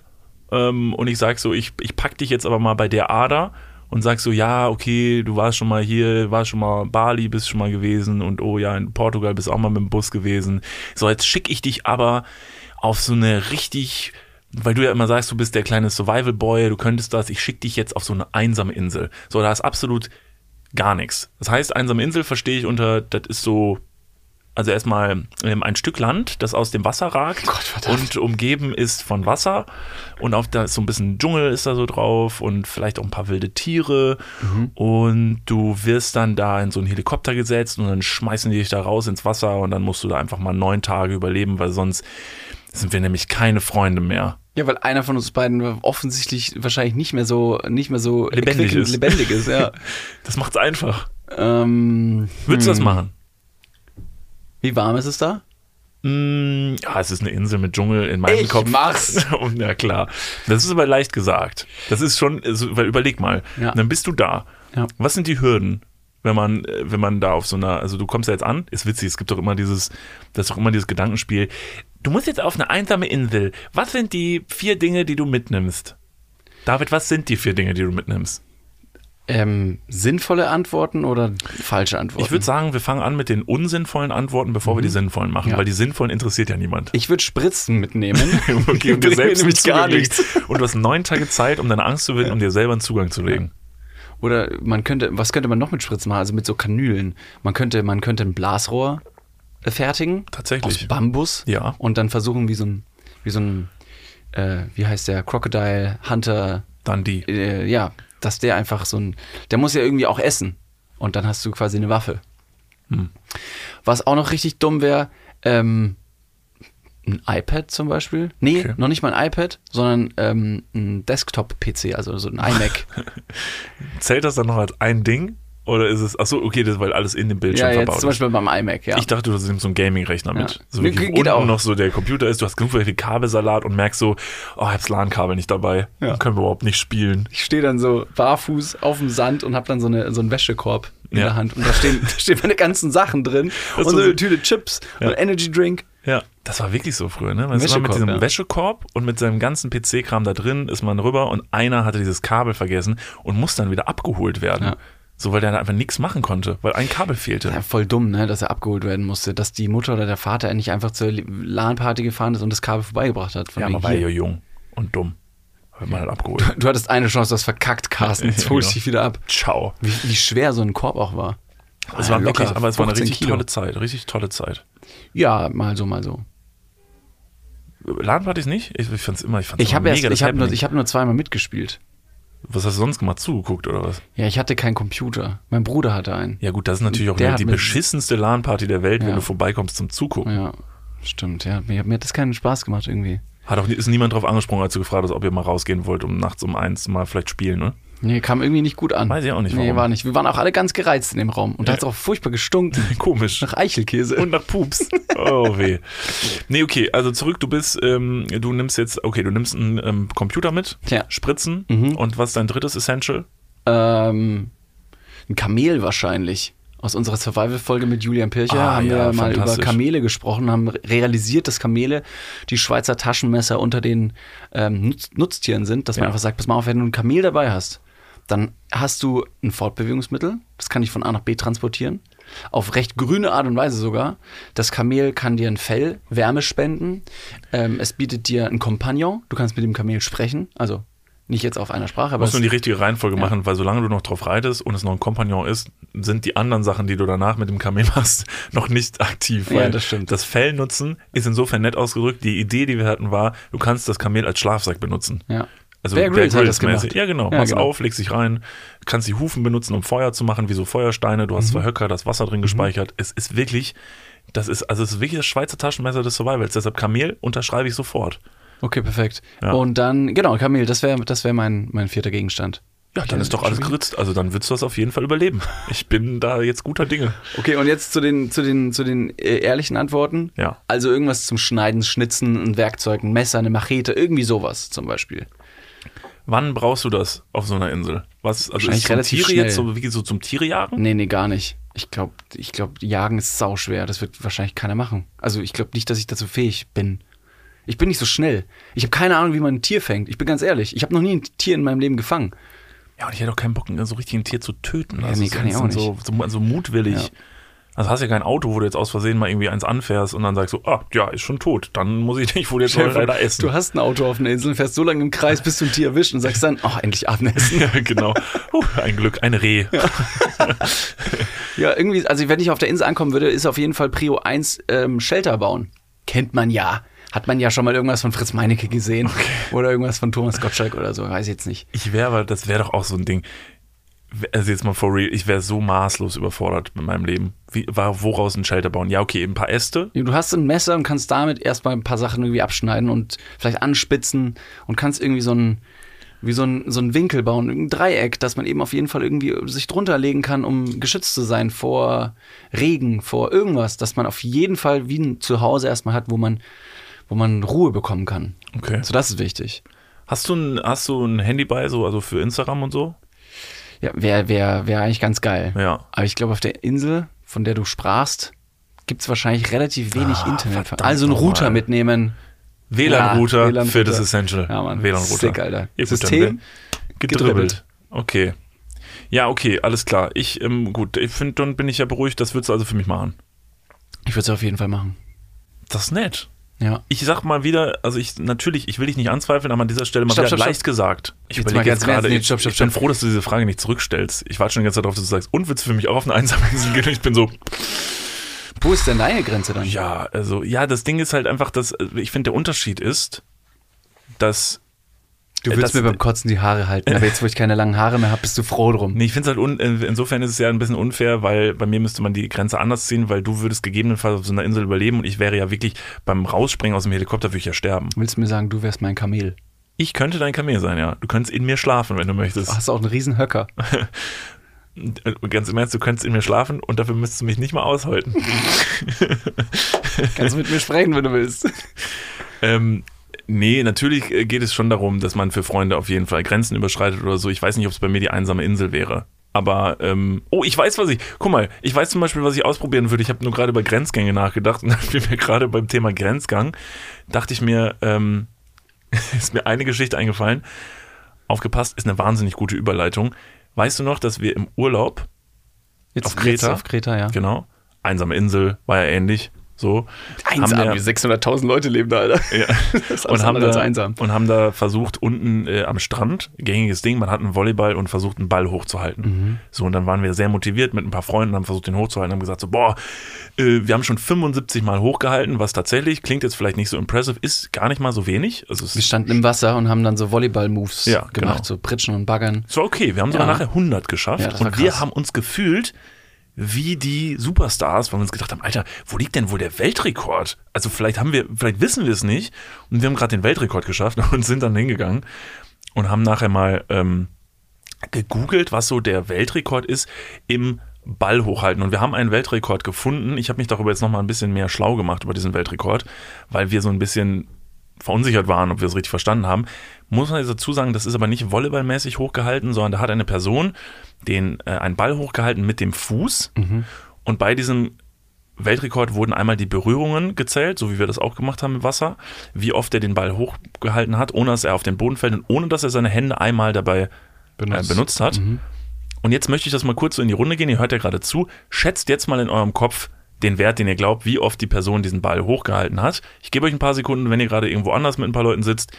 [SPEAKER 1] ähm, und ich sag so, ich, ich pack dich jetzt aber mal bei der Ader und sag so, ja, okay, du warst schon mal hier, warst schon mal Bali, bist schon mal gewesen und oh ja, in Portugal bist auch mal mit dem Bus gewesen. So, jetzt schicke ich dich aber auf so eine richtig, weil du ja immer sagst, du bist der kleine Survival Boy, du könntest das, ich schicke dich jetzt auf so eine einsame Insel. So, da ist absolut gar nichts. Das heißt, einsame Insel verstehe ich unter, das ist so, also erstmal ähm, ein Stück Land, das aus dem Wasser ragt
[SPEAKER 2] Gott, verdammt.
[SPEAKER 1] und umgeben ist von Wasser und auf da ist so ein bisschen Dschungel ist da so drauf und vielleicht auch ein paar wilde Tiere
[SPEAKER 2] Mhm.
[SPEAKER 1] und du wirst dann da in so einen Helikopter gesetzt und dann schmeißen die dich da raus ins Wasser und dann musst du da einfach mal neun Tage überleben, weil sonst sind wir nämlich keine Freunde mehr.
[SPEAKER 2] Ja, weil einer von uns beiden offensichtlich wahrscheinlich nicht mehr so, nicht mehr so
[SPEAKER 1] Lebendig ist.
[SPEAKER 2] lebendig ist, ja.
[SPEAKER 1] Das macht's einfach.
[SPEAKER 2] ähm,
[SPEAKER 1] Würdest du das
[SPEAKER 2] hm.
[SPEAKER 1] machen?
[SPEAKER 2] Wie warm ist es da?
[SPEAKER 1] Mm, ja, es ist eine Insel mit Dschungel in meinem
[SPEAKER 2] Ich
[SPEAKER 1] Kopf.
[SPEAKER 2] mach's.
[SPEAKER 1] Und ja, klar. Das ist aber leicht gesagt. Das ist schon, also, weil überleg mal,
[SPEAKER 2] Ja.
[SPEAKER 1] dann bist du da.
[SPEAKER 2] Ja.
[SPEAKER 1] Was sind die Hürden, wenn man, äh, wenn man da auf so einer, also du kommst ja jetzt an, ist witzig, es gibt doch immer dieses, das ist doch immer dieses Gedankenspiel. Du musst jetzt auf eine einsame Insel. Was sind die vier Dinge, die du mitnimmst? David, was sind die vier Dinge, die du mitnimmst?
[SPEAKER 2] Ähm, sinnvolle Antworten oder falsche Antworten?
[SPEAKER 1] Ich würde sagen, wir fangen an mit den unsinnvollen Antworten, bevor wir die sinnvollen machen,
[SPEAKER 2] Mhm. Ja.
[SPEAKER 1] weil die sinnvollen interessiert ja niemand.
[SPEAKER 2] Ich würde Spritzen mitnehmen.
[SPEAKER 1] Okay, und dir selbst
[SPEAKER 2] nämlich gar nichts.
[SPEAKER 1] Und du hast neun Tage Zeit, um deine Angst zu überwinden, um dir selber einen Zugang zu legen.
[SPEAKER 2] Oder man könnte, was könnte man noch mit Spritzen machen? Also mit so Kanülen. Man könnte, man könnte ein Blasrohr fertigen.
[SPEAKER 1] Tatsächlich.
[SPEAKER 2] Aus Bambus.
[SPEAKER 1] Ja.
[SPEAKER 2] Und dann versuchen, wie so ein, wie so ein, äh, wie heißt der, Crocodile Hunter,
[SPEAKER 1] Dann die.
[SPEAKER 2] äh, ja, dass der einfach so ein, der muss ja irgendwie auch essen. Und dann hast du quasi eine Waffe.
[SPEAKER 1] Hm.
[SPEAKER 2] Was auch noch richtig dumm wäre, ähm, ein iPad zum Beispiel. Nee,
[SPEAKER 1] Okay.
[SPEAKER 2] noch nicht mal ein iPad, sondern ähm, ein Desktop-PC, also so ein iMac.
[SPEAKER 1] Zählt das dann noch als ein Ding? Oder ist es, achso, okay, das ist, weil alles in dem Bildschirm
[SPEAKER 2] ja, jetzt
[SPEAKER 1] verbaut
[SPEAKER 2] zum
[SPEAKER 1] ist.
[SPEAKER 2] Beispiel beim iMac, ja.
[SPEAKER 1] Ich dachte, du nimmst so einen Gaming-Rechner mit.
[SPEAKER 2] Ja.
[SPEAKER 1] So
[SPEAKER 2] Nee,
[SPEAKER 1] wie
[SPEAKER 2] geht
[SPEAKER 1] unten
[SPEAKER 2] auch.
[SPEAKER 1] noch so der Computer ist, du hast genug viel Kabelsalat und merkst so, oh, ich hab's LAN-Kabel nicht dabei.
[SPEAKER 2] Ja.
[SPEAKER 1] Können wir überhaupt nicht spielen.
[SPEAKER 2] ich stehe dann so barfuß auf dem Sand und habe dann so, eine, so einen Wäschekorb in
[SPEAKER 1] Ja.
[SPEAKER 2] der Hand. Und da stehen, da stehen meine ganzen Sachen drin.
[SPEAKER 1] Das
[SPEAKER 2] und so
[SPEAKER 1] so-
[SPEAKER 2] eine Tüte Chips und Energy Drink.
[SPEAKER 1] Ja, das war wirklich so früher, ne? Man ist immer mit diesem
[SPEAKER 2] ja.
[SPEAKER 1] Wäschekorb und mit seinem ganzen PC-Kram da drin ist man rüber und einer hatte dieses Kabel vergessen und muss dann wieder abgeholt werden.
[SPEAKER 2] Ja.
[SPEAKER 1] So, weil der einfach nichts machen konnte, weil ein Kabel fehlte.
[SPEAKER 2] Ja, voll dumm, ne, dass er abgeholt werden musste, dass die Mutter oder der Vater nicht einfach zur LAN-Party gefahren ist und das Kabel vorbeigebracht hat. Von
[SPEAKER 1] Ja, aber war ja jung und dumm. Wird man halt abgeholt.
[SPEAKER 2] Du hattest eine Chance, du hast verkackt, Carsten. Jetzt
[SPEAKER 1] Ja,
[SPEAKER 2] holst
[SPEAKER 1] genau.
[SPEAKER 2] dich wieder ab.
[SPEAKER 1] Ciao.
[SPEAKER 2] Wie, wie schwer so ein Korb auch war.
[SPEAKER 1] Es war wirklich, aber es war eine
[SPEAKER 2] 15
[SPEAKER 1] richtig
[SPEAKER 2] Kilo.
[SPEAKER 1] tolle Zeit, richtig tolle Zeit.
[SPEAKER 2] Ja, mal so, mal so.
[SPEAKER 1] LAN-Partys nicht? Ich, ich fand's immer, ich fand's
[SPEAKER 2] Ich
[SPEAKER 1] immer
[SPEAKER 2] habe erst,
[SPEAKER 1] mega das
[SPEAKER 2] ich habe nur, ich hab nur zweimal mitgespielt.
[SPEAKER 1] Was hast du sonst gemacht? Zugeguckt oder was?
[SPEAKER 2] Ja, ich hatte keinen Computer. Mein Bruder hatte einen.
[SPEAKER 1] Ja gut, das ist natürlich auch die, beschissenste LAN-Party der Welt, wenn
[SPEAKER 2] Ja.
[SPEAKER 1] du vorbeikommst zum Zugucken.
[SPEAKER 2] Ja. Stimmt, ja. Mir, mir hat das keinen Spaß gemacht irgendwie.
[SPEAKER 1] Hat auch, ist niemand drauf angesprungen, als du gefragt hast, ob ihr mal rausgehen wollt, um nachts um eins mal vielleicht spielen, ne?
[SPEAKER 2] Nee, kam irgendwie nicht gut an.
[SPEAKER 1] Weiß ich auch nicht,
[SPEAKER 2] Nee,
[SPEAKER 1] warum.
[SPEAKER 2] war nicht. Wir waren auch alle ganz gereizt in dem Raum. Und da
[SPEAKER 1] Ja.
[SPEAKER 2] hat es auch furchtbar gestunken.
[SPEAKER 1] Komisch.
[SPEAKER 2] Nach Eichelkäse.
[SPEAKER 1] Und nach Pups. Oh weh. Nee, okay, also zurück, du bist, ähm, du nimmst jetzt, okay, du nimmst einen ähm, Computer mit,
[SPEAKER 2] Ja.
[SPEAKER 1] Spritzen
[SPEAKER 2] Mhm.
[SPEAKER 1] und was ist dein drittes Essential?
[SPEAKER 2] Ähm, ein Kamel wahrscheinlich. Aus unserer Survival-Folge mit Julian Pircher
[SPEAKER 1] Ah,
[SPEAKER 2] haben
[SPEAKER 1] ja,
[SPEAKER 2] wir mal über. Kamele gesprochen, haben realisiert, dass Kamele die Schweizer Taschenmesser unter den ähm, Nutz Nutztieren sind, dass man
[SPEAKER 1] Ja.
[SPEAKER 2] einfach sagt, pass mal auf, wenn du ein Kamel dabei hast, dann hast du ein Fortbewegungsmittel, das kann dich von A nach B transportieren, auf recht grüne Art und Weise sogar. Das Kamel kann dir ein Fell, Wärme spenden, ähm, es bietet dir einen Kompagnon, du kannst mit dem Kamel sprechen, also nicht jetzt auf einer Sprache,
[SPEAKER 1] Du
[SPEAKER 2] aber
[SPEAKER 1] musst nur die richtige Reihenfolge
[SPEAKER 2] Ja.
[SPEAKER 1] machen, weil solange du noch drauf reitest und es noch ein Kompagnon ist, sind die anderen Sachen, die du danach mit dem Kamel machst, noch nicht aktiv.
[SPEAKER 2] Ja, das stimmt.
[SPEAKER 1] Das Fell nutzen ist insofern nett ausgedrückt. Die Idee, die wir hatten, war, du kannst das Kamel als Schlafsack benutzen.
[SPEAKER 2] ja.
[SPEAKER 1] Also
[SPEAKER 2] Bear Grylls hat das
[SPEAKER 1] mäßig. Ja, genau.
[SPEAKER 2] Ja,
[SPEAKER 1] Machst
[SPEAKER 2] genau.
[SPEAKER 1] auf, legst dich rein, kannst die Hufen benutzen, um Feuer zu machen, wie so Feuersteine. Du hast
[SPEAKER 2] Mhm.
[SPEAKER 1] zwei Höcker, das Wasser drin gespeichert. Es ist wirklich, das ist, also es ist wirklich das Schweizer Taschenmesser des Survivals. Deshalb Kamel unterschreibe ich sofort.
[SPEAKER 2] Okay, perfekt.
[SPEAKER 1] Ja.
[SPEAKER 2] Und dann, genau, Kamel, das wäre das wär mein, mein vierter Gegenstand.
[SPEAKER 1] Ja, dann ist doch alles geritzt. Also dann würdest du das auf jeden Fall überleben. Ich bin da jetzt guter Dinge.
[SPEAKER 2] Okay, und jetzt zu den, zu den, zu den äh, ehrlichen Antworten.
[SPEAKER 1] Ja.
[SPEAKER 2] Also irgendwas zum Schneiden, Schnitzen, ein Werkzeug, ein Messer, eine Machete, irgendwie sowas zum Beispiel.
[SPEAKER 1] Wann brauchst du das auf so einer Insel? Was, also ist zum Tiere
[SPEAKER 2] schnell.
[SPEAKER 1] jetzt so, wie so zum Tiere jagen?
[SPEAKER 2] Nee, nee, gar nicht. Ich glaube, ich glaub, Jagen ist sauschwer. Das wird wahrscheinlich keiner machen. Also ich glaube nicht, dass ich dazu fähig bin. Ich bin nicht so schnell. Ich habe keine Ahnung, wie man ein Tier fängt. Ich bin ganz ehrlich. Ich habe noch nie ein Tier in meinem Leben gefangen.
[SPEAKER 1] Ja, und ich hätte auch keinen Bock, so richtig ein Tier zu töten.
[SPEAKER 2] Ja,
[SPEAKER 1] Also
[SPEAKER 2] nee, kann ich auch
[SPEAKER 1] bisschen So, so, so mutwillig.
[SPEAKER 2] Ja.
[SPEAKER 1] Also hast ja kein Auto, wo du jetzt aus Versehen mal irgendwie eins anfährst und dann sagst du, ah, ja, ist schon tot. Dann muss ich dich wohl jetzt mal leider essen.
[SPEAKER 2] Du hast ein Auto auf einer Insel, fährst so lange im Kreis, bis du ein Tier erwischt und sagst dann, oh, endlich Abendessen.
[SPEAKER 1] ja, genau. Uh, ein Glück, ein Reh.
[SPEAKER 2] Ja, irgendwie, also wenn ich auf der Insel ankommen würde, ist auf jeden Fall Prio 1 ähm, Shelter bauen. Kennt man ja. Hat man ja schon mal irgendwas von Fritz Meinecke gesehen. Oder irgendwas von Thomas Gottschalk oder so, weiß ich jetzt nicht.
[SPEAKER 1] Ich wäre aber, das wäre doch auch so ein Ding. Also jetzt mal for real, ich wäre so maßlos überfordert mit meinem Leben. Wie, war, woraus ein Shelter bauen? Ja, okay, ein paar Äste.
[SPEAKER 2] Du hast ein Messer und kannst damit erstmal ein paar Sachen irgendwie abschneiden und vielleicht anspitzen und kannst irgendwie so ein, wie so ein, so ein Winkel bauen, ein Dreieck, dass man eben auf jeden Fall irgendwie sich drunter legen kann, um geschützt zu sein vor Regen, vor irgendwas, dass man auf jeden Fall wie ein Zuhause erstmal hat, wo man, wo man Ruhe bekommen kann.
[SPEAKER 1] Okay.
[SPEAKER 2] So, das ist wichtig.
[SPEAKER 1] Hast du ein, hast du ein Handy bei, so, also für Instagram und so?
[SPEAKER 2] Ja, wäre wär, wär eigentlich ganz geil.
[SPEAKER 1] Ja.
[SPEAKER 2] Aber ich glaube, auf der Insel, von der du sprachst, gibt es wahrscheinlich relativ wenig
[SPEAKER 1] Ah,
[SPEAKER 2] Internet. Also einen Router mitnehmen.
[SPEAKER 1] WLAN-Router
[SPEAKER 2] Ja, WLAN-Router.
[SPEAKER 1] für das Essential.
[SPEAKER 2] Ja, Mann.
[SPEAKER 1] WLAN-Router.
[SPEAKER 2] Sick, Alter.
[SPEAKER 1] Ja,
[SPEAKER 2] System?
[SPEAKER 1] Gedribbelt.
[SPEAKER 2] Gedribbelt.
[SPEAKER 1] Okay. Ja, okay, alles klar. Ich, ähm, gut, ich finde, dann bin ich ja beruhigt, das würdest du also für mich machen.
[SPEAKER 2] Ich würde es auf jeden Fall machen.
[SPEAKER 1] Das ist nett.
[SPEAKER 2] Ja.
[SPEAKER 1] Ich sag mal wieder, also ich natürlich, ich will dich nicht anzweifeln, aber an dieser Stelle mal
[SPEAKER 2] Stopp,
[SPEAKER 1] wieder
[SPEAKER 2] stopp,
[SPEAKER 1] leicht gesagt. Ich
[SPEAKER 2] Jetzt
[SPEAKER 1] überlege jetzt gerade,
[SPEAKER 2] nee,
[SPEAKER 1] ich,
[SPEAKER 2] stopp, stopp,
[SPEAKER 1] ich bin
[SPEAKER 2] stopp.
[SPEAKER 1] froh, dass du diese Frage nicht zurückstellst. Ich warte schon die ganze Zeit darauf, dass du sagst, und willst du für mich auch auf eine einsame Insel gehen? Ich bin so,
[SPEAKER 2] Wo ist denn deine Grenze dann?
[SPEAKER 1] ja, also, ja, das Ding ist halt einfach, dass, äh, ich finde, der Unterschied ist, dass
[SPEAKER 2] Du willst mir beim Kotzen die Haare halten, aber jetzt, wo ich keine langen Haare mehr habe, bist du froh drum.
[SPEAKER 1] Nee, ich finde es halt, un insofern ist es ja ein bisschen unfair, weil bei mir müsste man die Grenze anders ziehen, weil du würdest gegebenenfalls auf so einer Insel überleben und ich wäre ja wirklich beim Rausspringen aus dem Helikopter würde ich ja sterben.
[SPEAKER 2] Willst du mir sagen, du wärst mein Kamel?
[SPEAKER 1] Ich könnte dein Kamel sein, ja. Du könntest in mir schlafen, wenn du möchtest.
[SPEAKER 2] Hast du auch einen riesen Höcker?
[SPEAKER 1] Äh, Ganz im Ernst, du könntest in mir schlafen und dafür müsstest du mich nicht mal aushalten.
[SPEAKER 2] Kannst du mit mir sprechen, wenn du willst.
[SPEAKER 1] ähm, nee, natürlich äh, geht es schon darum, dass man für Freunde auf jeden Fall Grenzen überschreitet oder so. Ich weiß nicht, ob es bei mir die einsame Insel wäre. Aber, ähm, oh, ich weiß, was ich, guck mal, ich weiß zum Beispiel, was ich ausprobieren würde. Ich habe nur gerade über Grenzgänge nachgedacht und dann fiel mir gerade beim Thema Grenzgang, dachte ich mir, ähm, ist mir eine Geschichte eingefallen. Aufgepasst, ist eine wahnsinnig gute Überleitung. Weißt du noch, dass wir im Urlaub,
[SPEAKER 2] Jetzt,
[SPEAKER 1] Auf Kreta?
[SPEAKER 2] Jetzt auf Kreta, ja.
[SPEAKER 1] genau, einsame Insel, war ja ähnlich, so.
[SPEAKER 2] Einsam,
[SPEAKER 1] haben
[SPEAKER 2] wie
[SPEAKER 1] wir,
[SPEAKER 2] 600.000 Leute leben da, Alter.
[SPEAKER 1] ja,
[SPEAKER 2] Das ist
[SPEAKER 1] und haben, da,
[SPEAKER 2] einsam.
[SPEAKER 1] und haben da versucht, unten äh, am Strand, gängiges Ding, man hat einen Volleyball und versucht, einen Ball hochzuhalten.
[SPEAKER 2] Mhm.
[SPEAKER 1] So, und dann waren wir sehr motiviert mit ein paar Freunden, haben versucht, den hochzuhalten, haben gesagt so, boah, äh, wir haben schon 75 Mal hochgehalten, was tatsächlich, klingt jetzt vielleicht nicht so impressive, ist gar nicht mal so wenig. Also
[SPEAKER 2] Wir standen im Wasser und haben dann so Volleyball-Moves
[SPEAKER 1] Ja, genau.
[SPEAKER 2] gemacht, so Pritschen und Baggern.
[SPEAKER 1] war okay, wir haben sogar
[SPEAKER 2] Ja.
[SPEAKER 1] nachher 100 geschafft
[SPEAKER 2] Ja,
[SPEAKER 1] und wir
[SPEAKER 2] krass.
[SPEAKER 1] haben uns gefühlt wie die Superstars, weil wir uns gedacht haben, Alter, wo liegt denn wohl der Weltrekord? Also vielleicht haben wir, vielleicht wissen wir es nicht und wir haben gerade den Weltrekord geschafft und sind dann hingegangen und haben nachher mal ähm, gegoogelt, was so der Weltrekord ist im Ball hochhalten. Und wir haben einen Weltrekord gefunden. Ich habe mich darüber jetzt nochmal ein bisschen mehr schlau gemacht über diesen Weltrekord, weil wir so ein bisschen verunsichert waren, ob wir es richtig verstanden haben. Muss man jetzt dazu sagen, das ist aber nicht volleyballmäßig hochgehalten, sondern da hat eine Person den äh, einen Ball hochgehalten mit dem Fuß. Und bei diesem Weltrekord wurden einmal die Berührungen gezählt, so wie wir das auch gemacht haben im Wasser, wie oft er den Ball hochgehalten hat, ohne dass er auf den Boden fällt und ohne dass er seine Hände einmal dabei benutzt, äh, benutzt hat. Und jetzt möchte ich das mal kurz so in die Runde gehen. Ihr hört ja gerade zu. Schätzt jetzt mal in eurem Kopf den Wert, den ihr glaubt, wie oft die Person diesen Ball hochgehalten hat. Ich gebe euch ein paar Sekunden, wenn ihr gerade irgendwo anders mit ein paar Leuten sitzt.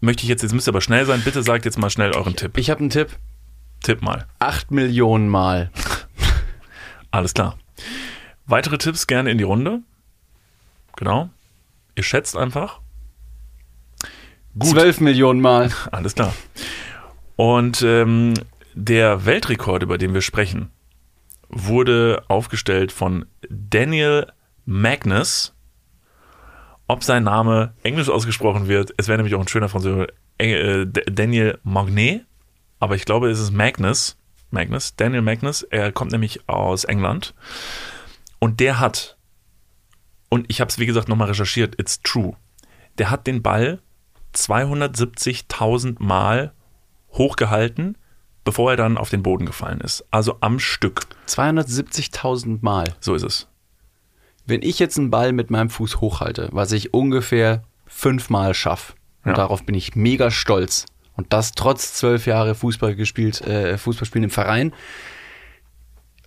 [SPEAKER 1] Möchte ich jetzt, jetzt müsst ihr aber schnell sein. Bitte sagt jetzt mal schnell euren Tipp.
[SPEAKER 2] Ich habe einen Tipp.
[SPEAKER 1] Tipp mal.
[SPEAKER 2] 8 Millionen Mal.
[SPEAKER 1] Alles klar. Weitere Tipps gerne in die Runde. Genau. Ihr schätzt einfach. Gut.
[SPEAKER 2] 12 Millionen Mal.
[SPEAKER 1] Alles klar. Und ähm, der Weltrekord, über den wir sprechen, wurde aufgestellt von Daniel Magnus. Ob sein Name englisch ausgesprochen wird, es wäre nämlich auch ein schöner Französisch, äh, Daniel Magnet, aber ich glaube, es ist Magnus. Magnus, Daniel Magnus, er kommt nämlich aus England und der hat, und ich habe es wie gesagt nochmal recherchiert, it's true, der hat den Ball 270.000 Mal hochgehalten, bevor er dann auf den Boden gefallen ist. Also am Stück.
[SPEAKER 2] 270.000 Mal.
[SPEAKER 1] So ist es.
[SPEAKER 2] Wenn ich jetzt einen Ball mit meinem Fuß hochhalte, was ich ungefähr fünfmal schaffe, und
[SPEAKER 1] Ja.
[SPEAKER 2] darauf bin ich mega stolz, und das trotz zwölf Jahre Fußball gespielt, äh, Fußballspielen im Verein,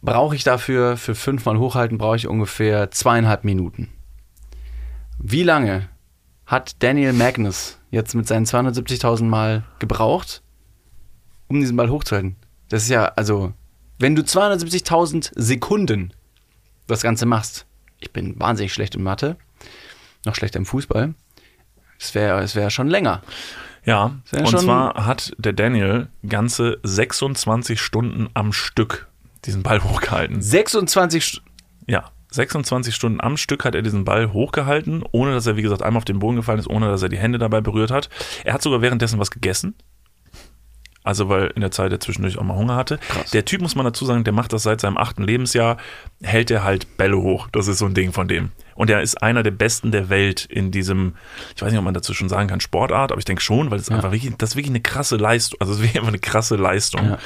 [SPEAKER 2] brauche ich dafür, für fünfmal hochhalten, brauche ich ungefähr zweieinhalb Minuten. Wie lange hat Daniel Magnus jetzt mit seinen 270.000 Mal gebraucht, um diesen Ball hochzuhalten? Das ist ja, also, wenn du 270.000 Sekunden das Ganze machst, ich bin wahnsinnig schlecht in Mathe, noch schlechter im Fußball, es wäre es wär schon länger.
[SPEAKER 1] Ja,
[SPEAKER 2] Sehr
[SPEAKER 1] und
[SPEAKER 2] schon-
[SPEAKER 1] zwar hat der Daniel ganze 26 Stunden am Stück diesen Ball hochgehalten.
[SPEAKER 2] 26 St
[SPEAKER 1] Ja, 26 Stunden am Stück hat er diesen Ball hochgehalten, ohne dass er, wie gesagt, einmal auf den Boden gefallen ist, ohne dass er die Hände dabei berührt hat. Er hat sogar währenddessen was gegessen. Also, weil in der Zeit er zwischendurch auch mal Hunger hatte. Der Typ, muss man dazu sagen, der macht das seit seinem achten Lebensjahr, hält er halt Bälle hoch. Das ist so ein Ding von dem. Und er ist einer der Besten der Welt in diesem, ich weiß nicht, ob man dazu schon sagen kann, Sportart, aber ich denke schon, weil es einfach wirklich, das ist wirklich eine krasse Leistung. Also, es ist wirklich einfach eine krasse Leistung.
[SPEAKER 2] Ja.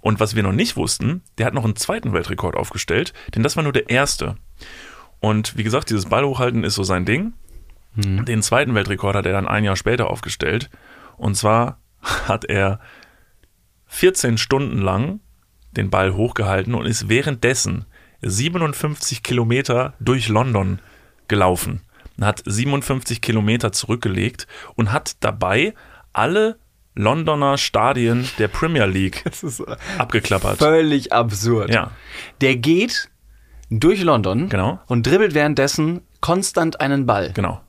[SPEAKER 1] Und was wir noch nicht wussten, der hat noch einen zweiten Weltrekord aufgestellt, denn das war nur der erste. Und wie gesagt, dieses Ball hochhalten ist so sein Ding. Den zweiten Weltrekord hat er dann ein Jahr später aufgestellt. Und zwar hat er 14 Stunden lang den Ball hochgehalten und ist währenddessen 57 Kilometer durch London gelaufen. Hat 57 Kilometer zurückgelegt und hat dabei alle Londoner Stadien der Premier League
[SPEAKER 2] ist
[SPEAKER 1] abgeklappert.
[SPEAKER 2] völlig absurd.
[SPEAKER 1] Ja,
[SPEAKER 2] Der geht durch London
[SPEAKER 1] Genau.
[SPEAKER 2] und dribbelt währenddessen konstant einen Ball.
[SPEAKER 1] genau.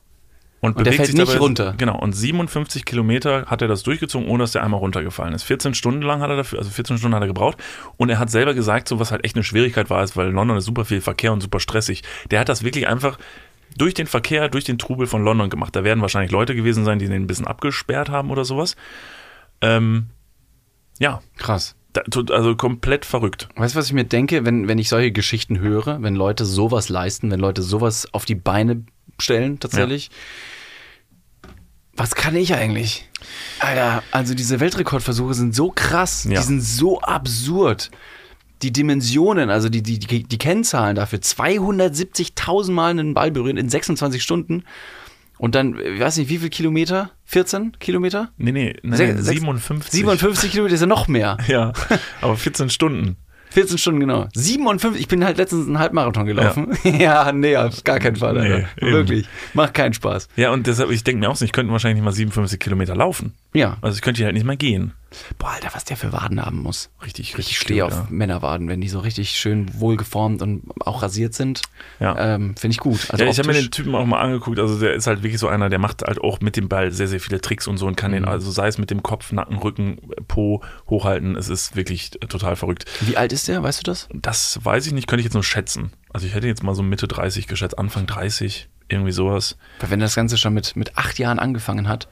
[SPEAKER 1] Und,
[SPEAKER 2] Und der fällt nicht runter.
[SPEAKER 1] Genau. Und 57 Kilometer hat er das durchgezogen, ohne dass der einmal runtergefallen ist. 14 Stunden lang hat er dafür, also 14 Stunden hat er gebraucht. Und er hat selber gesagt, so was halt echt eine Schwierigkeit war, ist, weil London ist super viel Verkehr und super stressig. Der hat das wirklich einfach durch den Verkehr, durch den Trubel von London gemacht. Da werden wahrscheinlich Leute gewesen sein, die den ein bisschen abgesperrt haben oder sowas. Ähm, ja,
[SPEAKER 2] Krass.
[SPEAKER 1] also komplett verrückt.
[SPEAKER 2] Weißt du, was ich mir denke, wenn, wenn ich solche Geschichten höre, wenn Leute sowas leisten, wenn Leute sowas auf die Beine stellen, tatsächlich? Was kann ich eigentlich? Alter, also diese Weltrekordversuche sind so krass,
[SPEAKER 1] Ja.
[SPEAKER 2] die sind so absurd. Die Dimensionen, also die, die, die, die Kennzahlen dafür, 270.000 Mal einen Ball berühren in 26 Stunden und dann, ich weiß nicht, wie viel Kilometer? 14 Kilometer?
[SPEAKER 1] Nee, nee, nee,
[SPEAKER 2] Se-
[SPEAKER 1] nee
[SPEAKER 2] sechs-
[SPEAKER 1] 57.
[SPEAKER 2] 57 Kilometer ist ja noch mehr.
[SPEAKER 1] Ja, aber 14 Stunden.
[SPEAKER 2] 14 Stunden, genau. 57, ich bin halt letztens einen Halbmarathon gelaufen. Ja, nee, auf gar keinen Fall.
[SPEAKER 1] Nee.
[SPEAKER 2] Wirklich. Macht keinen Spaß.
[SPEAKER 1] Ja, und deshalb, ich denke mir auch so, ich könnte wahrscheinlich nicht mal 57 Kilometer laufen.
[SPEAKER 2] Ja.
[SPEAKER 1] Also ich könnte hier halt nicht mal gehen.
[SPEAKER 2] Boah, Alter, was der für Waden haben muss.
[SPEAKER 1] Richtig,
[SPEAKER 2] Ich
[SPEAKER 1] richtig.
[SPEAKER 2] stehe
[SPEAKER 1] cute,
[SPEAKER 2] auf Männerwaden, wenn die so richtig schön wohlgeformt und auch rasiert sind.
[SPEAKER 1] Ja.
[SPEAKER 2] Ähm, Finde ich gut. Also
[SPEAKER 1] ja, ich habe mir den Typen auch mal angeguckt. Also der ist halt wirklich so einer, der macht halt auch mit dem Ball sehr, sehr viele Tricks und so und kann den, also sei es mit dem Kopf, Nacken, Rücken, Po hochhalten. Es ist wirklich total verrückt.
[SPEAKER 2] Wie alt ist der, weißt du das?
[SPEAKER 1] Das weiß ich nicht, könnte ich jetzt nur schätzen. Also ich hätte jetzt mal so Mitte 30 geschätzt, Anfang 30, irgendwie sowas.
[SPEAKER 2] Weil wenn das Ganze schon mit, mit acht Jahren angefangen hat,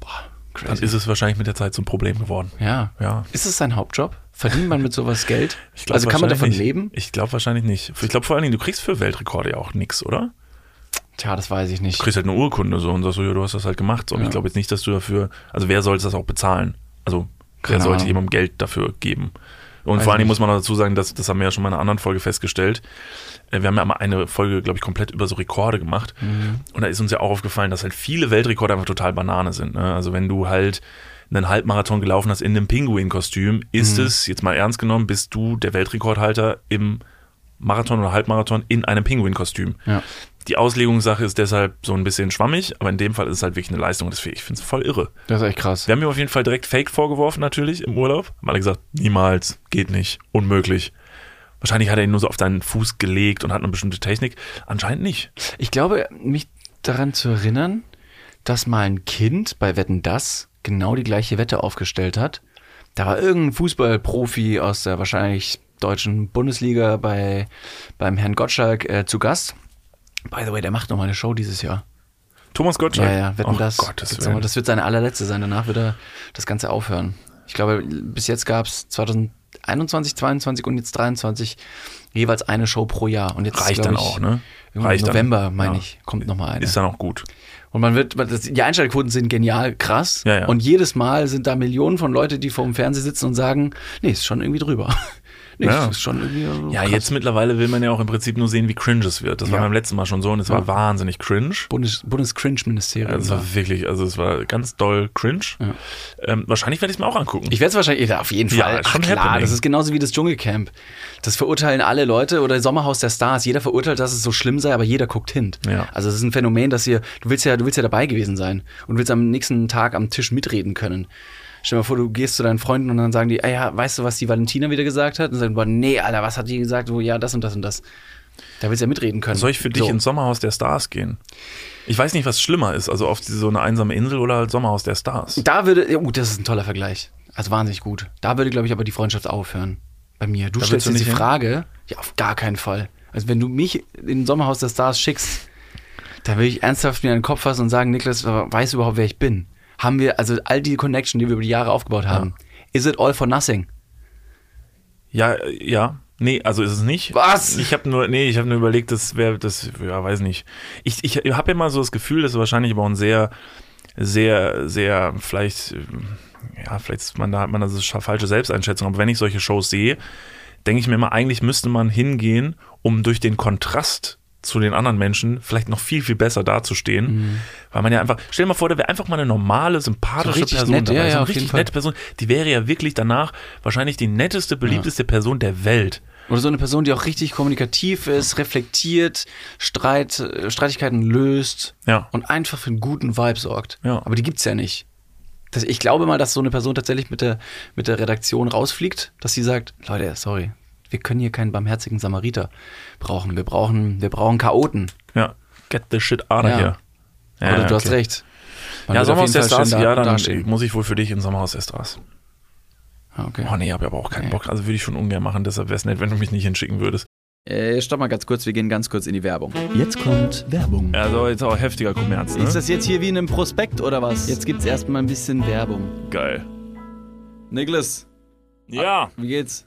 [SPEAKER 2] boah,
[SPEAKER 1] Dann
[SPEAKER 2] crazy.
[SPEAKER 1] ist es wahrscheinlich mit der Zeit zum Problem geworden.
[SPEAKER 2] ja.
[SPEAKER 1] Ja.
[SPEAKER 2] Ist es sein Hauptjob? Verdient man mit sowas Geld?
[SPEAKER 1] Glaub
[SPEAKER 2] also kann man davon leben?
[SPEAKER 1] Ich glaube wahrscheinlich nicht. Ich glaube vor allen Dingen, du kriegst für Weltrekorde ja auch nichts, oder?
[SPEAKER 2] Tja, das weiß ich nicht.
[SPEAKER 1] Du kriegst halt eine Urkunde so und sagst so, ja, du hast das halt gemacht. So. Und
[SPEAKER 2] Ja.
[SPEAKER 1] ich glaube jetzt nicht, dass du dafür, also wer sollte das auch bezahlen? Also wer sollte jemandem Geld dafür geben? Und vor allen Dingen muss man noch dazu sagen, dass, das haben wir ja schon mal in einer anderen Folge festgestellt. Äh, Wir haben ja mal eine Folge, glaube ich, komplett über so Rekorde gemacht.
[SPEAKER 2] Mhm.
[SPEAKER 1] Und da ist uns ja auch aufgefallen, dass halt viele Weltrekorde einfach total Banane sind. Ne? Also wenn du halt einen Halbmarathon gelaufen hast in einem Pinguin-Kostüm, ist
[SPEAKER 2] Mhm.
[SPEAKER 1] es, jetzt mal ernst genommen, bist du der Weltrekordhalter im Marathon oder Halbmarathon in einem Pinguin-Kostüm.
[SPEAKER 2] Ja.
[SPEAKER 1] Die Auslegungssache ist deshalb so ein bisschen schwammig, aber in dem Fall ist es halt wirklich eine Leistung. Das, ich finde es voll irre.
[SPEAKER 2] Das ist echt krass.
[SPEAKER 1] Wir haben ihm auf jeden Fall direkt Fake vorgeworfen, natürlich, im Urlaub. Haben alle gesagt, niemals, geht nicht, unmöglich. Wahrscheinlich hat er ihn nur so auf seinen Fuß gelegt und hat eine bestimmte Technik. Anscheinend nicht.
[SPEAKER 2] Ich glaube, mich daran zu erinnern, dass mal ein Kind bei Wetten Das genau die gleiche Wette aufgestellt hat. Da war irgendein Fußballprofi aus der wahrscheinlich deutschen Bundesliga bei, beim Herrn Gottschalk äh, zu Gast. By the way, der macht noch mal eine Show dieses Jahr.
[SPEAKER 1] Thomas Gottschalk.
[SPEAKER 2] Ja, ja, Wetten
[SPEAKER 1] Ach,
[SPEAKER 2] Das.
[SPEAKER 1] Gottes Willen.
[SPEAKER 2] das wird seine allerletzte sein. Danach wird er das Ganze aufhören. Ich glaube, bis jetzt gab es 2021, 22 und jetzt 23 jeweils eine Show pro Jahr. Und jetzt
[SPEAKER 1] Reicht dann
[SPEAKER 2] ich,
[SPEAKER 1] auch, ne? Reicht.
[SPEAKER 2] November, meine
[SPEAKER 1] Ja.
[SPEAKER 2] ich, kommt noch mal eine.
[SPEAKER 1] Ist dann auch gut.
[SPEAKER 2] Und man wird, die Einschaltquoten sind genial krass.
[SPEAKER 1] Ja, ja.
[SPEAKER 2] Und jedes Mal sind da Millionen von Leute, die vor dem Fernseher sitzen und sagen, nee, ist schon irgendwie drüber. Nee,
[SPEAKER 1] Ja.
[SPEAKER 2] ist schon irgendwie
[SPEAKER 1] Ja,
[SPEAKER 2] krass.
[SPEAKER 1] jetzt mittlerweile will man ja auch im Prinzip nur sehen, wie cringe es wird. Das war
[SPEAKER 2] Ja.
[SPEAKER 1] beim letzten Mal schon so und es war
[SPEAKER 2] Ja.
[SPEAKER 1] wahnsinnig cringe.
[SPEAKER 2] Bundes, Bundes-Cringe-Ministerium.
[SPEAKER 1] Also es war wirklich, also es war ganz doll cringe.
[SPEAKER 2] Ja.
[SPEAKER 1] Ähm, wahrscheinlich werde ich es mir auch angucken.
[SPEAKER 2] Ich werde es wahrscheinlich, ja, auf jeden
[SPEAKER 1] Ja,
[SPEAKER 2] Fall.
[SPEAKER 1] schon
[SPEAKER 2] klar,
[SPEAKER 1] happening.
[SPEAKER 2] das ist genauso wie das Dschungelcamp. Das verurteilen alle Leute oder Sommerhaus der Stars. Jeder verurteilt, dass es so schlimm sei, aber jeder guckt hin.
[SPEAKER 1] Ja.
[SPEAKER 2] Also es ist ein Phänomen, dass ihr, du willst ja, du willst ja dabei gewesen sein und willst am nächsten Tag am Tisch mitreden können. Stell dir mal vor, du gehst zu deinen Freunden und dann sagen die, ey, ja, weißt du, was die Valentina wieder gesagt hat? Und sagen, boah, nee, Alter, was hat die gesagt? Oh, ja, das und das und das. Da willst du ja mitreden können.
[SPEAKER 1] Soll ich für dich
[SPEAKER 2] So.
[SPEAKER 1] ins Sommerhaus der Stars gehen? Ich weiß nicht, was schlimmer ist, also auf so eine einsame Insel oder halt Sommerhaus der Stars.
[SPEAKER 2] Da würde, ja, gut, das ist ein toller Vergleich. Also wahnsinnig gut. Da würde, glaube ich, aber die Freundschaft aufhören. Bei mir. Du
[SPEAKER 1] Da
[SPEAKER 2] stellst
[SPEAKER 1] du
[SPEAKER 2] jetzt die
[SPEAKER 1] nicht hin?
[SPEAKER 2] Frage, ja, auf gar keinen Fall. Also wenn du mich in ein Sommerhaus der Stars schickst, dann will ich ernsthaft mir einen Kopf fassen und sagen, Niklas, weißt du überhaupt, wer ich bin? Haben wir, also all die Connection, die wir über die Jahre aufgebaut haben, is it all for nothing?
[SPEAKER 1] Ja, äh, ja. Nee, also ist es nicht.
[SPEAKER 2] Was?
[SPEAKER 1] Ich habe nur, nee, ich habe nur überlegt, das wäre, das, ja, weiß nicht. Ich, ich habe immer so das Gefühl, dass wahrscheinlich aber auch ein sehr, sehr, sehr, vielleicht, äh, ja, vielleicht ist man da hat man ist eine falsche Selbsteinschätzung, aber wenn ich solche Shows sehe, denke ich mir immer, eigentlich müsste man hingehen, um durch den Kontrast zu den anderen Menschen vielleicht noch viel, viel besser dazustehen. Weil man ja einfach, stell dir mal vor, da wäre einfach mal eine normale, sympathische
[SPEAKER 2] So
[SPEAKER 1] Person
[SPEAKER 2] nett,
[SPEAKER 1] dabei.
[SPEAKER 2] ja,
[SPEAKER 1] so
[SPEAKER 2] ja,
[SPEAKER 1] eine
[SPEAKER 2] auf jeden
[SPEAKER 1] richtig nette Person. Die wäre ja wirklich danach wahrscheinlich die netteste, beliebteste Person der Welt.
[SPEAKER 2] Oder so eine Person, die auch richtig kommunikativ ist, reflektiert, Streit, Streitigkeiten löst
[SPEAKER 1] Ja.
[SPEAKER 2] und einfach für einen guten Vibe sorgt.
[SPEAKER 1] Ja.
[SPEAKER 2] Aber die gibt's ja nicht. Das, ich glaube mal, dass so eine Person tatsächlich mit der, mit der Redaktion rausfliegt, dass sie sagt, Leute, sorry, wir können hier keinen barmherzigen Samariter brauchen. Wir brauchen, wir brauchen Chaoten.
[SPEAKER 1] Ja. Get the shit out of
[SPEAKER 2] Ja.
[SPEAKER 1] here. Ja, ja,
[SPEAKER 2] du hast
[SPEAKER 1] okay.
[SPEAKER 2] recht. Man
[SPEAKER 1] Ja, Sommerhaus
[SPEAKER 2] schön da-
[SPEAKER 1] ja, dann
[SPEAKER 2] dastehen.
[SPEAKER 1] muss ich wohl für dich in Sommerhaus der Stars.
[SPEAKER 2] Ah, okay.
[SPEAKER 1] Oh nee, hab ich aber auch keinen
[SPEAKER 2] Nee.
[SPEAKER 1] Bock. Also würde ich schon ungern machen, deshalb wäre es nett, wenn du mich nicht hinschicken würdest.
[SPEAKER 3] Äh, stopp mal ganz kurz, wir gehen ganz kurz in die Werbung. Jetzt kommt Werbung.
[SPEAKER 1] Ja, so jetzt auch heftiger Kommerz, ne?
[SPEAKER 3] Ist das jetzt hier wie in einem Prospekt oder was? Jetzt gibt's erstmal ein bisschen Werbung.
[SPEAKER 1] geil.
[SPEAKER 3] Niklas,
[SPEAKER 1] Ja,
[SPEAKER 3] wie geht's?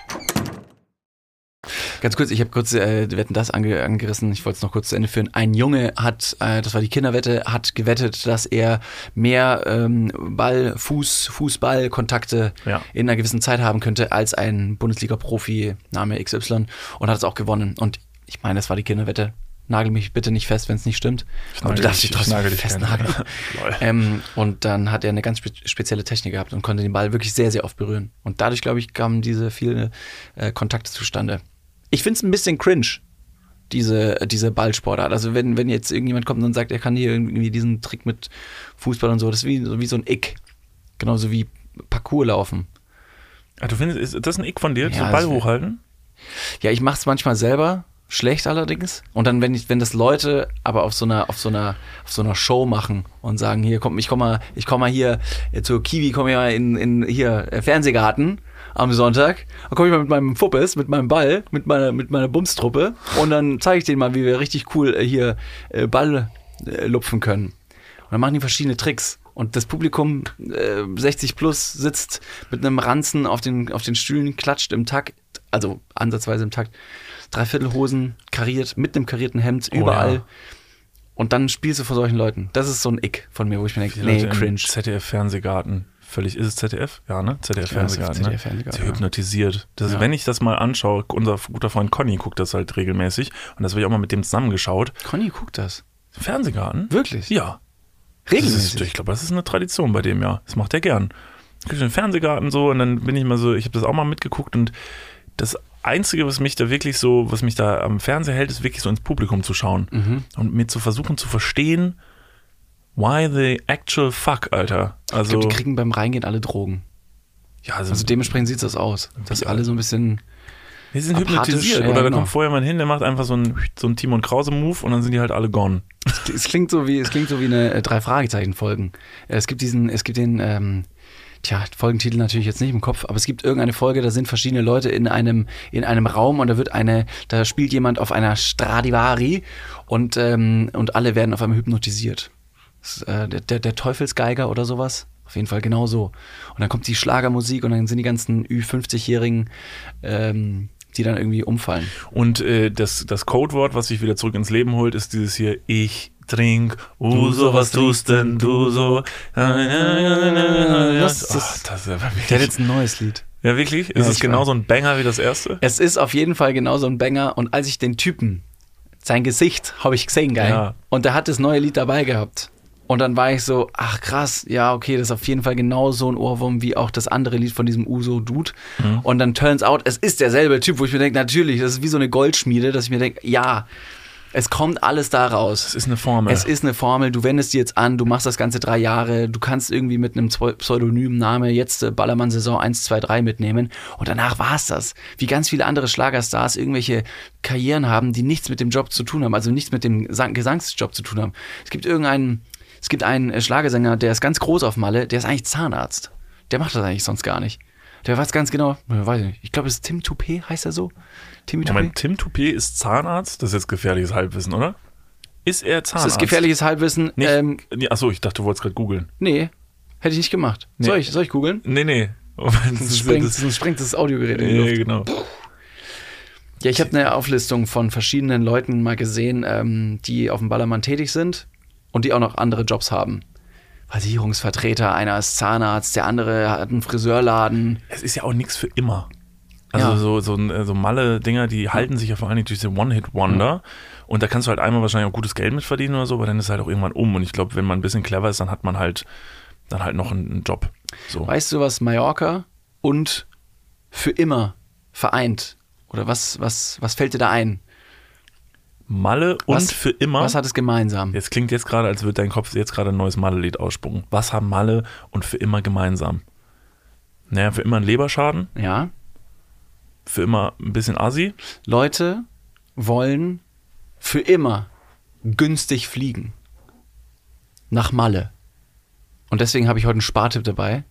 [SPEAKER 2] Ganz kurz, ich habe kurz äh, Wetten das ange angerissen. Ich wollte es noch kurz zu Ende führen. Ein Junge hat, äh, das war die Kinderwette, hat gewettet, dass er mehr ähm, Ball, Fuß, Fußball-Kontakte
[SPEAKER 1] Ja.
[SPEAKER 2] in einer gewissen Zeit haben könnte als ein Bundesliga-Profi, Name XY, und hat es auch gewonnen. Und ich meine, das war die Kinderwette. Nagel mich bitte nicht fest, wenn es nicht stimmt. Aber du darfst
[SPEAKER 1] dich- ich
[SPEAKER 2] trotzdem festnageln. ähm, und dann hat er eine ganz spe spezielle Technik gehabt und konnte den Ball wirklich sehr, sehr oft berühren. Und dadurch, glaube ich, kamen diese vielen äh, Kontakte zustande. Ich finde es ein bisschen cringe, diese, diese Ballsportart. Also wenn, wenn jetzt irgendjemand kommt und sagt, er kann hier irgendwie diesen Trick mit Fußball und so, das ist wie, so wie so ein Ick. Genauso wie Parcours laufen.
[SPEAKER 1] Ah, du findest, ist das ein Ick von dir?
[SPEAKER 2] Ja,
[SPEAKER 1] so Ball hochhalten?
[SPEAKER 2] Ja, ich mache es manchmal selber, schlecht allerdings. Und dann, wenn ich, wenn das Leute aber auf so einer, auf so einer, auf so einer Show machen und sagen, hier komm, ich komm mal, ich komm mal hier äh, zur Kiwi, komm mal in, in hier äh, Fernsehgarten am Sonntag. Dann komme ich mal mit meinem Fuppes, mit meinem Ball, mit meiner, mit meiner Bumstruppe und dann zeige ich denen mal, wie wir richtig cool äh, hier äh, Ball äh, lupfen können. Und dann machen die verschiedene Tricks. Und das Publikum äh, 60 plus sitzt mit einem Ranzen auf den, auf den Stühlen, klatscht im Takt, also ansatzweise im Takt, Dreiviertelhosen kariert, mit einem karierten Hemd, überall.
[SPEAKER 1] ja.
[SPEAKER 2] Und dann spielst du vor solchen Leuten. Das ist so ein Ick von mir, wo ich mir denke, nee,
[SPEAKER 1] Leute
[SPEAKER 2] cringe.
[SPEAKER 1] ZDF-Fernsehgarten. Völlig, ist es ZDF? Ja, ne? ZDF-Fernsehgarten.
[SPEAKER 2] Ja,
[SPEAKER 1] ne?
[SPEAKER 2] ZDF Fernsehgarten,
[SPEAKER 1] Sie
[SPEAKER 2] ja.
[SPEAKER 1] hypnotisiert. Das,
[SPEAKER 2] Ja.
[SPEAKER 1] Wenn ich das mal anschaue, unser guter Freund Conny guckt das halt regelmäßig und das habe ich auch mal mit dem zusammengeschaut.
[SPEAKER 2] Conny guckt das.
[SPEAKER 1] Fernsehgarten?
[SPEAKER 2] Wirklich?
[SPEAKER 1] Ja.
[SPEAKER 2] Regelmäßig.
[SPEAKER 1] ist, ich glaube, das ist eine Tradition bei dem, ja. Das macht er gern. In den Fernsehgarten so und dann bin ich mal so, ich habe das auch mal mitgeguckt und das Einzige, was mich da wirklich so, was mich da am Fernseher hält, ist wirklich so ins Publikum zu schauen
[SPEAKER 2] Mhm.
[SPEAKER 1] und mir zu versuchen zu verstehen, why the actual fuck, Alter.
[SPEAKER 2] Ich
[SPEAKER 1] Also,
[SPEAKER 2] glaube, die kriegen beim Reingehen alle Drogen.
[SPEAKER 1] ja, also,
[SPEAKER 2] Also dementsprechend sieht das aus. Dass alle so ein bisschen.
[SPEAKER 1] die sind hypnotisiert.
[SPEAKER 2] ja,
[SPEAKER 1] Oder da
[SPEAKER 2] genau.
[SPEAKER 1] kommt vorher jemand hin, der macht einfach so einen, so einen Timon Krause-Move und dann sind die halt alle gone.
[SPEAKER 2] Es klingt so wie, es klingt so wie eine äh, drei Fragezeichen Folgen. Äh, Es gibt diesen, es gibt den, ähm, tja, Folgentitel natürlich jetzt nicht im Kopf, aber es gibt irgendeine Folge, da sind verschiedene Leute in einem, in einem Raum und da wird eine, da spielt jemand auf einer Stradivari und, ähm, und alle werden auf einmal hypnotisiert. Äh, der, der, der Teufelsgeiger oder sowas. Auf jeden Fall genau so. Und dann kommt die Schlagermusik und dann sind die ganzen Ü50-Jährigen, ähm, die dann irgendwie umfallen.
[SPEAKER 1] Und äh, das, das Codewort, was sich wieder zurück ins Leben holt, ist dieses hier, ich trink, Uso, was tust denn du so?
[SPEAKER 2] Das-
[SPEAKER 1] Das,
[SPEAKER 2] das-
[SPEAKER 1] das ist wirklich,
[SPEAKER 2] Der hat jetzt ein neues Lied.
[SPEAKER 1] ja, wirklich? Ist
[SPEAKER 2] Ja,
[SPEAKER 1] es genauso ein Banger wie das erste?
[SPEAKER 2] Es ist auf jeden Fall genauso ein Banger. Und als ich den Typen, sein Gesicht habe ich gesehen, geil.
[SPEAKER 1] Ja.
[SPEAKER 2] Und der hat das neue Lied dabei gehabt. Und dann war ich so, ach krass, ja, okay, das ist auf jeden Fall genauso ein Ohrwurm wie auch das andere Lied von diesem Uso-Dude.
[SPEAKER 1] Mhm.
[SPEAKER 2] Und dann turns out, es ist derselbe Typ, wo ich mir denke, natürlich, das ist wie so eine Goldschmiede, dass ich mir denke, ja, es kommt alles da raus.
[SPEAKER 1] Es ist eine Formel.
[SPEAKER 2] Es ist eine Formel, du wendest die jetzt an, du machst das Ganze drei Jahre, du kannst irgendwie mit einem Pseu- pseudonymen Name jetzt äh, Ballermann Saison 1, 2, 3 mitnehmen und danach war's das. Wie ganz viele andere Schlagerstars irgendwelche Karrieren haben, die nichts mit dem Job zu tun haben, also nichts mit dem Gesang Gesangsjob zu tun haben. Es gibt irgendeinen, es gibt einen äh, Schlagersänger, der ist ganz groß auf Malle, der ist eigentlich Zahnarzt. Der macht das eigentlich sonst gar nicht. Der weiß ganz genau, äh, weiß ich nicht. Ich glaube, es ist Tim Toupé, heißt er so? Timmy Toupé?
[SPEAKER 1] Moment, Tim Toupé ist Zahnarzt? Das ist jetzt gefährliches Halbwissen, oder? Ist er
[SPEAKER 2] Das
[SPEAKER 1] Zahnarzt?
[SPEAKER 2] ist gefährliches Halbwissen.
[SPEAKER 1] Nicht,
[SPEAKER 2] Ähm,
[SPEAKER 1] nee, achso, ich dachte, du wolltest gerade googeln.
[SPEAKER 2] nee, hätte ich nicht gemacht. Soll ich, soll ich googeln?
[SPEAKER 1] Nee, nee. Das
[SPEAKER 2] Sonst sprengt,
[SPEAKER 1] das-
[SPEAKER 2] sonst sprengt das Audiogerät in die
[SPEAKER 1] Nee,
[SPEAKER 2] Luft.
[SPEAKER 1] genau.
[SPEAKER 2] Ja, ich habe eine Auflistung von verschiedenen Leuten mal gesehen, ähm, die auf dem Ballermann tätig sind und die auch noch andere Jobs haben. Versicherungsvertreter, einer ist Zahnarzt, der andere hat einen Friseurladen.
[SPEAKER 1] Es ist ja auch nichts für immer. Also
[SPEAKER 2] Ja.
[SPEAKER 1] so, so, so Malle-Dinger, die halten sich ja vor allen Dingen durch diese One-Hit-Wonder. Und da kannst du halt einmal wahrscheinlich auch gutes Geld mit verdienen oder so, aber dann ist es halt auch irgendwann um. Und ich glaube, wenn man ein bisschen clever ist, dann hat man halt dann halt noch einen, einen Job. So.
[SPEAKER 2] Weißt du, was Mallorca und für immer vereint? Oder was, was, was fällt dir da ein?
[SPEAKER 1] Malle und
[SPEAKER 2] Was-
[SPEAKER 1] für immer.
[SPEAKER 2] Was hat es gemeinsam?
[SPEAKER 1] Jetzt klingt jetzt gerade, als würde dein Kopf jetzt gerade ein neues Malle-Lied ausspucken. Was haben Malle und für immer gemeinsam? Naja, für immer ein Leberschaden,
[SPEAKER 2] Ja,
[SPEAKER 1] für immer ein bisschen Assi.
[SPEAKER 2] Leute wollen für immer günstig fliegen. Nach Malle. Und deswegen habe ich heute einen Spartipp dabei.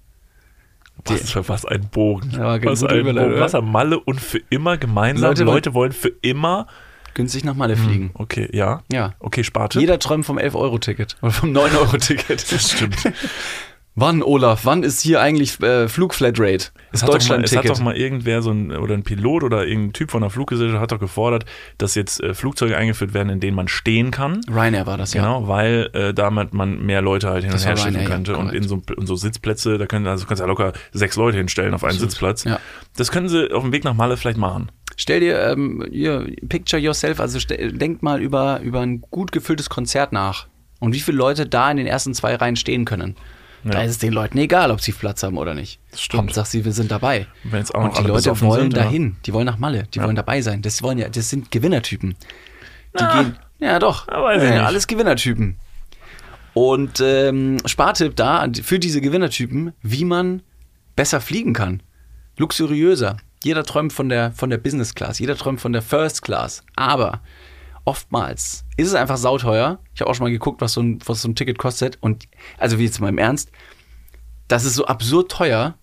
[SPEAKER 1] Was, für was ein Bogen.
[SPEAKER 2] Ja,
[SPEAKER 1] was, ein Bogen. was haben Malle und für immer gemeinsam?
[SPEAKER 2] Leute
[SPEAKER 1] Leute,
[SPEAKER 2] wollen
[SPEAKER 1] für immer.
[SPEAKER 2] Günstig nach Malle fliegen.
[SPEAKER 1] Okay, ja.
[SPEAKER 2] Ja.
[SPEAKER 1] Okay, Sparte.
[SPEAKER 2] Jeder träumt vom 11-Euro-Ticket oder vom 9-Euro-Ticket.
[SPEAKER 1] Das stimmt.
[SPEAKER 2] Wann, Olaf, wann ist hier eigentlich äh, Flugflatrate?
[SPEAKER 1] Es
[SPEAKER 2] Das
[SPEAKER 1] hat, doch mal, es hat
[SPEAKER 2] Deutschland-Ticket.
[SPEAKER 1] doch mal irgendwer, so ein, oder ein Pilot oder irgendein Typ von der Fluggesellschaft hat doch gefordert, dass jetzt äh, Flugzeuge eingeführt werden, in denen man stehen kann.
[SPEAKER 2] Ryanair war das, ja.
[SPEAKER 1] Genau, weil äh, damit man mehr Leute halt hin und her schiffen
[SPEAKER 2] Ryanair, ja,
[SPEAKER 1] könnte. und in so, in so Sitzplätze, da können, also kannst du ja locker sechs Leute hinstellen auf einen
[SPEAKER 2] Absolut.
[SPEAKER 1] Sitzplatz.
[SPEAKER 2] Ja.
[SPEAKER 1] Das können sie auf dem Weg nach Malle vielleicht machen.
[SPEAKER 2] Stell dir, ähm, ihr, picture yourself, also stell, denkt mal über, über ein gut gefülltes Konzert nach. Und wie viele Leute da in den ersten zwei Reihen stehen können. Da
[SPEAKER 1] Ja.
[SPEAKER 2] ist es den Leuten egal, ob sie Platz haben oder nicht.
[SPEAKER 1] Das stimmt.
[SPEAKER 2] Hauptsache, sie wir sind dabei. Und die Leute wollen
[SPEAKER 1] sind, ja.
[SPEAKER 2] dahin. Die wollen nach Malle. Die
[SPEAKER 1] Ja.
[SPEAKER 2] wollen dabei sein. Das wollen ja, das sind Gewinnertypen. Die
[SPEAKER 1] Na.
[SPEAKER 2] gehen. Ja, doch.
[SPEAKER 1] Ja,
[SPEAKER 2] Ja,
[SPEAKER 1] nicht.
[SPEAKER 2] Alles Gewinnertypen. Und ähm, Spartipp da für diese Gewinnertypen, wie man besser fliegen kann. Luxuriöser. Jeder träumt von der, von der Business Class, jeder träumt von der First Class. Aber oftmals ist es einfach sauteuer. Ich habe auch schon mal geguckt, was so, ein, was so ein Ticket kostet. Und also wie jetzt mal im Ernst, das ist so absurd teuer.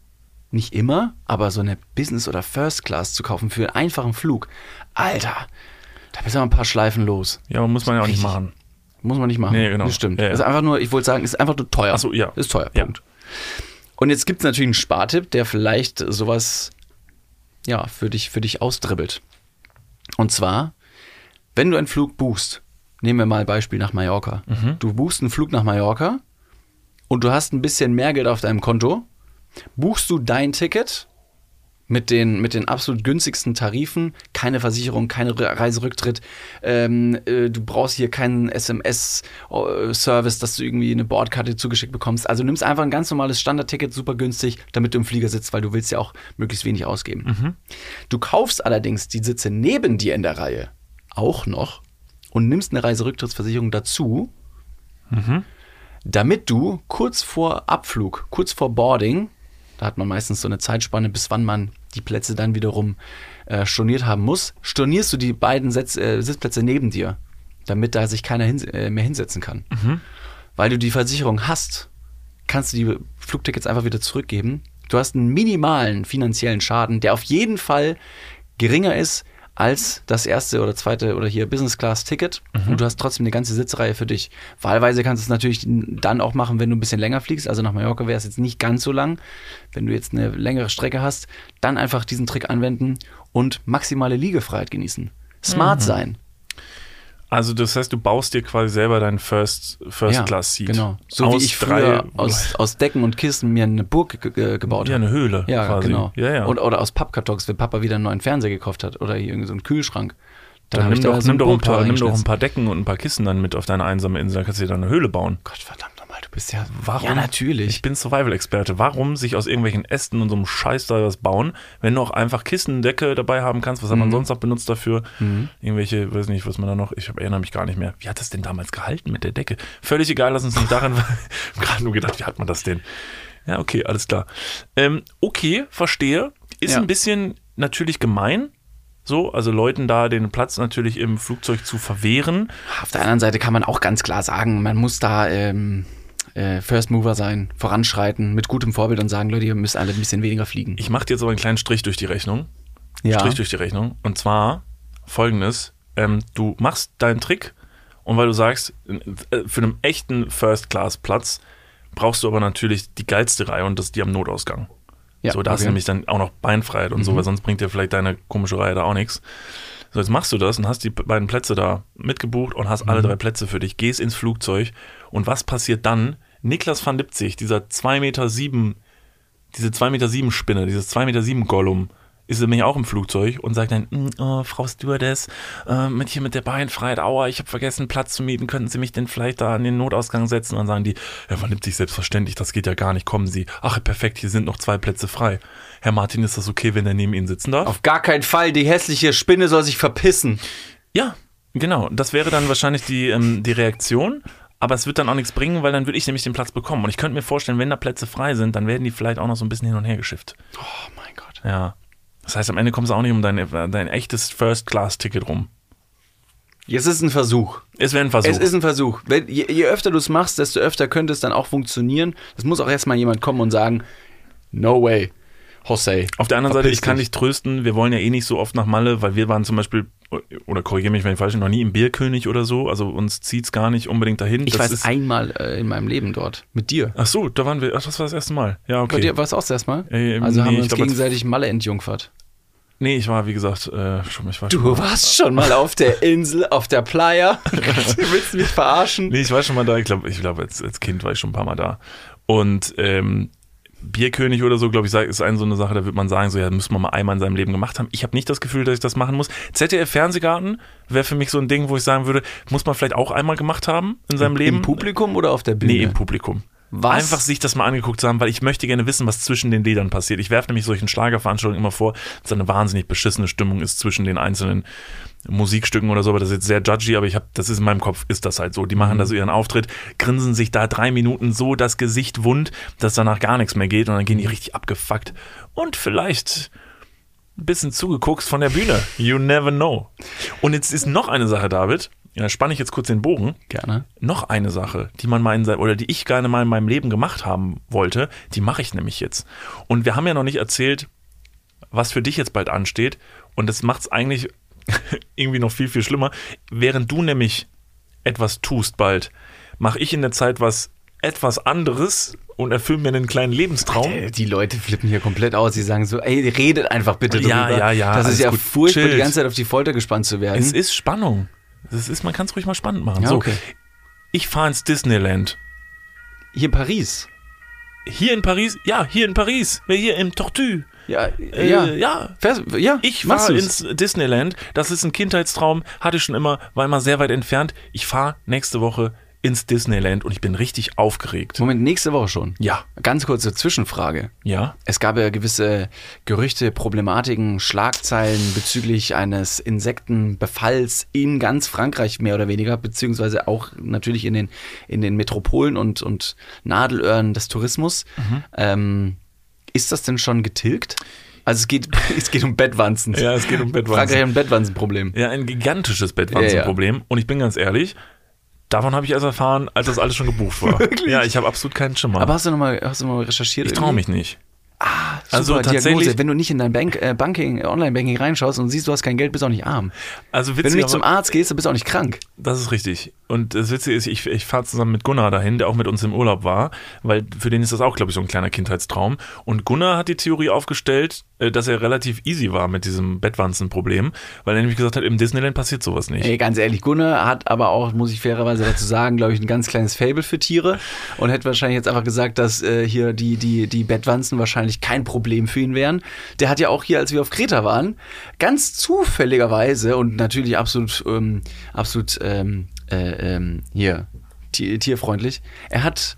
[SPEAKER 2] Nicht immer, aber so eine Business- oder First Class zu kaufen für einen einfachen Flug. Alter, da bist du ein paar Schleifen los.
[SPEAKER 1] Ja, aber muss man ja auch nicht machen.
[SPEAKER 2] Muss man nicht machen.
[SPEAKER 1] Nee, genau.
[SPEAKER 2] Das stimmt.
[SPEAKER 1] Ja, ja.
[SPEAKER 2] Ist einfach nur, ich wollte sagen, ist einfach nur teuer.
[SPEAKER 1] Ach so, ja.
[SPEAKER 2] Ist teuer.
[SPEAKER 1] Ja.
[SPEAKER 2] Punkt. Und jetzt gibt es natürlich einen Spartipp, der vielleicht sowas ja, für dich, für dich ausdribbelt. Und zwar, wenn du einen Flug buchst, nehmen wir mal Beispiel nach Mallorca.
[SPEAKER 1] Mhm.
[SPEAKER 2] Du buchst einen Flug nach Mallorca und du hast ein bisschen mehr Geld auf deinem Konto, buchst du dein Ticket mit den, mit den absolut günstigsten Tarifen, keine Versicherung, keine Re- Reiserücktritt, ähm, äh, du brauchst hier keinen SMS-Service, dass du irgendwie eine Bordkarte zugeschickt bekommst. Also nimmst einfach ein ganz normales Standardticket, super günstig, damit du im Flieger sitzt, weil du willst ja auch möglichst wenig ausgeben. Du kaufst allerdings die Sitze neben dir in der Reihe auch noch und nimmst eine Reiserücktrittsversicherung dazu, damit du kurz vor Abflug, kurz vor Boarding, da hat man meistens so eine Zeitspanne, bis wann man die Plätze dann wiederum äh, storniert haben muss, stornierst du die beiden Sitz, äh, Sitzplätze neben dir, damit da sich keiner hin, äh, mehr hinsetzen kann. Weil du die Versicherung hast, kannst du die Flugtickets einfach wieder zurückgeben. Du hast einen minimalen finanziellen Schaden, der auf jeden Fall geringer ist als das erste oder zweite oder hier Business Class Ticket und du hast trotzdem eine ganze Sitzreihe für dich. Wahlweise kannst du es natürlich dann auch machen, wenn du ein bisschen länger fliegst. Also nach Mallorca wäre es jetzt nicht ganz so lang. Wenn du jetzt eine längere Strecke hast, dann einfach diesen Trick anwenden und maximale Liegefreiheit genießen. Smart sein.
[SPEAKER 1] Also das heißt, du baust dir quasi selber deinen First, First
[SPEAKER 2] Ja,
[SPEAKER 1] Class Seat.
[SPEAKER 2] Genau. So
[SPEAKER 1] aus
[SPEAKER 2] wie ich früher aus, aus Decken und Kissen mir eine Burg ge ge gebaut
[SPEAKER 1] ja,
[SPEAKER 2] habe.
[SPEAKER 1] eine Höhle
[SPEAKER 2] Ja,
[SPEAKER 1] quasi.
[SPEAKER 2] genau.
[SPEAKER 1] Ja, ja.
[SPEAKER 2] Oder, oder aus Pappkartons, wenn Papa wieder einen neuen Fernseher gekauft hat oder hier irgendwie so einen Kühlschrank.
[SPEAKER 1] dann
[SPEAKER 2] hab
[SPEAKER 1] nimm
[SPEAKER 2] da
[SPEAKER 1] doch,
[SPEAKER 2] so
[SPEAKER 1] nimm, doch ein paar, nimm doch ein paar Decken und ein paar Kissen dann mit auf deine einsame Insel, dann kannst du dir da eine Höhle bauen.
[SPEAKER 2] Gott verdammt nochmal, du bist ja.
[SPEAKER 1] Warum?
[SPEAKER 2] Ja, natürlich.
[SPEAKER 1] Ich bin Survival-Experte. Warum sich aus irgendwelchen Ästen und so einem Scheiß da was bauen, wenn du auch einfach Kissen, Decke dabei haben kannst? Was hat
[SPEAKER 2] Mhm.
[SPEAKER 1] man sonst noch benutzt dafür? Irgendwelche, weiß nicht, was man da noch, ich erinnere mich gar nicht mehr. Wie hat das denn damals gehalten mit der Decke? Völlig egal, lass uns nicht daran, gerade nur gedacht, wie hat man das denn? Ja, okay, alles klar. Ähm, okay, verstehe. Ist
[SPEAKER 2] Ja.
[SPEAKER 1] ein bisschen natürlich gemein, so, also Leuten da den Platz natürlich im Flugzeug zu verwehren.
[SPEAKER 2] Auf der anderen Seite kann man auch ganz klar sagen, man muss da ähm, äh, First Mover sein, voranschreiten, mit gutem Vorbild und sagen, Leute, ihr müsst alle ein bisschen weniger fliegen.
[SPEAKER 1] Ich mache dir jetzt aber einen kleinen Strich durch die Rechnung.
[SPEAKER 2] Ja.
[SPEAKER 1] Strich durch die Rechnung. Und zwar folgendes: ähm, Du machst deinen Trick Und weil du sagst, äh, für einen echten First-Class-Platz brauchst du aber natürlich die geilste Reihe und das ist die am Notausgang.
[SPEAKER 3] Ja,
[SPEAKER 1] so, da hast du
[SPEAKER 3] okay.
[SPEAKER 1] nämlich dann auch noch Beinfreiheit und so, weil sonst bringt dir vielleicht deine komische Reihe da auch nichts. So, jetzt machst du das und hast die beiden Plätze da mitgebucht und hast alle drei Plätze für dich, gehst ins Flugzeug und was passiert dann? Niklas van Lipzig, dieser 2 Meter sieben, diese 2 Meter sieben Spinne, dieses 2 Meter sieben Gollum, ist nämlich auch im Flugzeug und sagt dann, "Mm, oh, Frau Stewardess, äh, mit hier mit der Beinfreiheit, aua, ich habe vergessen Platz zu mieten, könnten Sie mich denn vielleicht da an den Notausgang setzen? Und dann sagen die, Herr van Lipzig, selbstverständlich, das geht ja gar nicht, kommen Sie. Ach, perfekt, hier sind noch zwei Plätze frei. Herr Martin, ist das okay, wenn er neben Ihnen sitzen darf?
[SPEAKER 2] Auf gar keinen Fall, die hässliche Spinne soll sich verpissen.
[SPEAKER 1] Ja, genau. Das wäre dann wahrscheinlich die, ähm, die Reaktion. Aber es wird dann auch nichts bringen, weil dann würde ich nämlich den Platz bekommen. Und ich könnte mir vorstellen, wenn da Plätze frei sind, dann werden die vielleicht auch noch so ein bisschen hin und her geschifft.
[SPEAKER 2] Oh mein Gott.
[SPEAKER 1] Ja. Das heißt, am Ende kommst du auch nicht um dein, dein echtes First-Class-Ticket rum.
[SPEAKER 2] Jetzt ist ein Versuch.
[SPEAKER 1] Es wäre ein Versuch.
[SPEAKER 2] Es ist ein Versuch. Wenn, je, je öfter du es machst, desto öfter könnte es dann auch funktionieren. Es muss auch erstmal jemand kommen und sagen, no way, Jose.
[SPEAKER 1] Auf der anderen Seite, ich kann
[SPEAKER 2] dich.
[SPEAKER 1] trösten, wir wollen ja eh nicht so oft nach Malle, weil wir waren zum Beispiel, oder korrigiere mich, wenn ich falsch bin, noch nie im Bierkönig oder so. Also uns zieht's gar nicht unbedingt dahin.
[SPEAKER 2] Ich
[SPEAKER 1] Das
[SPEAKER 2] war
[SPEAKER 1] ist,
[SPEAKER 2] einmal äh, in meinem Leben dort. Mit dir.
[SPEAKER 1] Ach so, da waren wir, ach, das war das erste Mal. Ja, okay.
[SPEAKER 2] Bei dir war es auch das erste Mal?
[SPEAKER 1] Ähm,
[SPEAKER 2] also haben
[SPEAKER 1] nee,
[SPEAKER 2] wir
[SPEAKER 1] ich
[SPEAKER 2] uns
[SPEAKER 1] glaub,
[SPEAKER 2] gegenseitig Malle entjungfert.
[SPEAKER 1] Nee, ich war, wie gesagt, äh, schon, ich war schon
[SPEAKER 2] Du warst schon mal auf der Insel, auf der Playa. Willst du mich verarschen?
[SPEAKER 1] Nee, ich war schon mal da. Ich glaube, ich glaub, als, als Kind war ich schon ein paar Mal da. Und ähm, Bierkönig oder so, glaube ich, ist eine so eine Sache, da wird man sagen, so ja, müssen wir mal einmal in seinem Leben gemacht haben. Ich habe nicht das Gefühl, dass ich das machen muss. ZDF Fernsehgarten wäre für mich so ein Ding, wo ich sagen würde, muss man vielleicht auch einmal gemacht haben in seinem Leben.
[SPEAKER 2] Im Publikum oder auf der Bühne?
[SPEAKER 1] Nee, im Publikum.
[SPEAKER 2] Was?
[SPEAKER 1] Einfach sich das mal angeguckt zu haben, weil ich möchte gerne wissen, was zwischen den Liedern passiert. Ich werfe nämlich solchen Schlagerveranstaltungen immer vor, dass da eine wahnsinnig beschissene Stimmung ist zwischen den einzelnen Musikstücken oder so, aber das ist jetzt sehr judgy, aber ich habe, das ist in meinem Kopf, ist das halt so. Die machen da so ihren Auftritt, grinsen sich da drei Minuten so das Gesicht wund, dass danach gar nichts mehr geht und dann gehen die richtig abgefuckt. Und vielleicht ein bisschen zugeguckt von der Bühne. You never know. Und jetzt ist noch eine Sache, David. Ja, spanne ich jetzt kurz den Bogen
[SPEAKER 2] Gerne.
[SPEAKER 1] noch eine Sache, die man mal in sein, oder die ich gerne mal in meinem Leben gemacht haben wollte, die mache ich nämlich jetzt. Und wir haben ja noch nicht erzählt, was für dich jetzt bald ansteht. Und das macht es eigentlich irgendwie noch viel, viel schlimmer. Während du nämlich etwas tust bald, mache ich in der Zeit was etwas anderes und erfülle mir einen kleinen Lebenstraum.
[SPEAKER 2] Die Leute flippen hier komplett aus. Sie sagen so, ey, redet einfach bitte
[SPEAKER 1] Ja,
[SPEAKER 2] drüber.
[SPEAKER 1] ja, ja,
[SPEAKER 2] Das ist ja
[SPEAKER 1] gut.
[SPEAKER 2] furchtbar, die
[SPEAKER 1] Chillt.
[SPEAKER 2] ganze Zeit auf die Folter gespannt zu werden.
[SPEAKER 1] Es ist Spannung. Das ist, man kann es ruhig mal spannend machen.
[SPEAKER 2] Ja,
[SPEAKER 1] so,
[SPEAKER 2] okay.
[SPEAKER 1] ich fahre ins Disneyland.
[SPEAKER 2] Hier in Paris.
[SPEAKER 1] Hier in Paris? Ja, hier in Paris. Hier im Tortue.
[SPEAKER 2] Ja,
[SPEAKER 1] Äh,
[SPEAKER 2] ja.
[SPEAKER 1] ja,
[SPEAKER 2] Fährst- ja,
[SPEAKER 1] Ich fahre ins Disneyland. Das ist ein Kindheitstraum. Hatte ich schon immer, war immer sehr weit entfernt. Ich fahre nächste Woche ins Disneyland und ich bin richtig aufgeregt.
[SPEAKER 2] Moment, nächste Woche schon.
[SPEAKER 1] Ja,
[SPEAKER 2] Ganz kurze Zwischenfrage.
[SPEAKER 1] ja.
[SPEAKER 2] Es gab ja gewisse Gerüchte, Problematiken, Schlagzeilen bezüglich eines Insektenbefalls in ganz Frankreich mehr oder weniger, beziehungsweise auch natürlich in den, in den Metropolen und, und Nadelöhren des Tourismus.
[SPEAKER 1] Mhm.
[SPEAKER 2] Ähm, ist das denn schon getilgt? Also es geht, es geht um Bettwanzen.
[SPEAKER 1] Ja, es geht um
[SPEAKER 2] Frankreich
[SPEAKER 1] Bettwanzen.
[SPEAKER 2] hat ein Bettwanzenproblem.
[SPEAKER 1] Ja, ein gigantisches Bettwanzenproblem. Und ich bin ganz ehrlich, davon habe ich erst erfahren, als das alles schon gebucht war. Ja, ich habe absolut keinen Schimmer.
[SPEAKER 2] Aber hast du nochmal noch mal recherchiert?
[SPEAKER 1] ich traue mich nicht.
[SPEAKER 2] Super,
[SPEAKER 1] Also
[SPEAKER 2] Diagnose.
[SPEAKER 1] tatsächlich-
[SPEAKER 2] Wenn du nicht in dein Bank, äh, Banking, äh, Online-Banking reinschaust und siehst, du hast kein Geld, bist du auch nicht arm.
[SPEAKER 1] Also
[SPEAKER 2] Wenn du nicht zum Arzt gehst, dann bist du auch nicht krank.
[SPEAKER 1] das ist richtig. Und das Witzige ist, ich, ich fahre zusammen mit Gunnar dahin, der auch mit uns im Urlaub war, weil für den ist das auch, glaube ich, so ein kleiner Kindheitstraum. Und Gunnar hat die Theorie aufgestellt, dass er relativ easy war mit diesem Bettwanzenproblem, weil er nämlich gesagt hat, im Disneyland passiert sowas nicht.
[SPEAKER 2] Ey, ganz ehrlich, Gunnar hat aber auch, muss ich fairerweise dazu sagen, glaube ich, ein ganz kleines Fable für Tiere und hätte wahrscheinlich jetzt einfach gesagt, dass äh, hier die, die, die Bettwanzen wahrscheinlich kein Problem für ihn wären. Der hat ja auch hier, als wir auf Kreta waren, ganz zufälligerweise und natürlich absolut, ähm, absolut ähm, äh, ähm, hier, tier, tierfreundlich, er hat,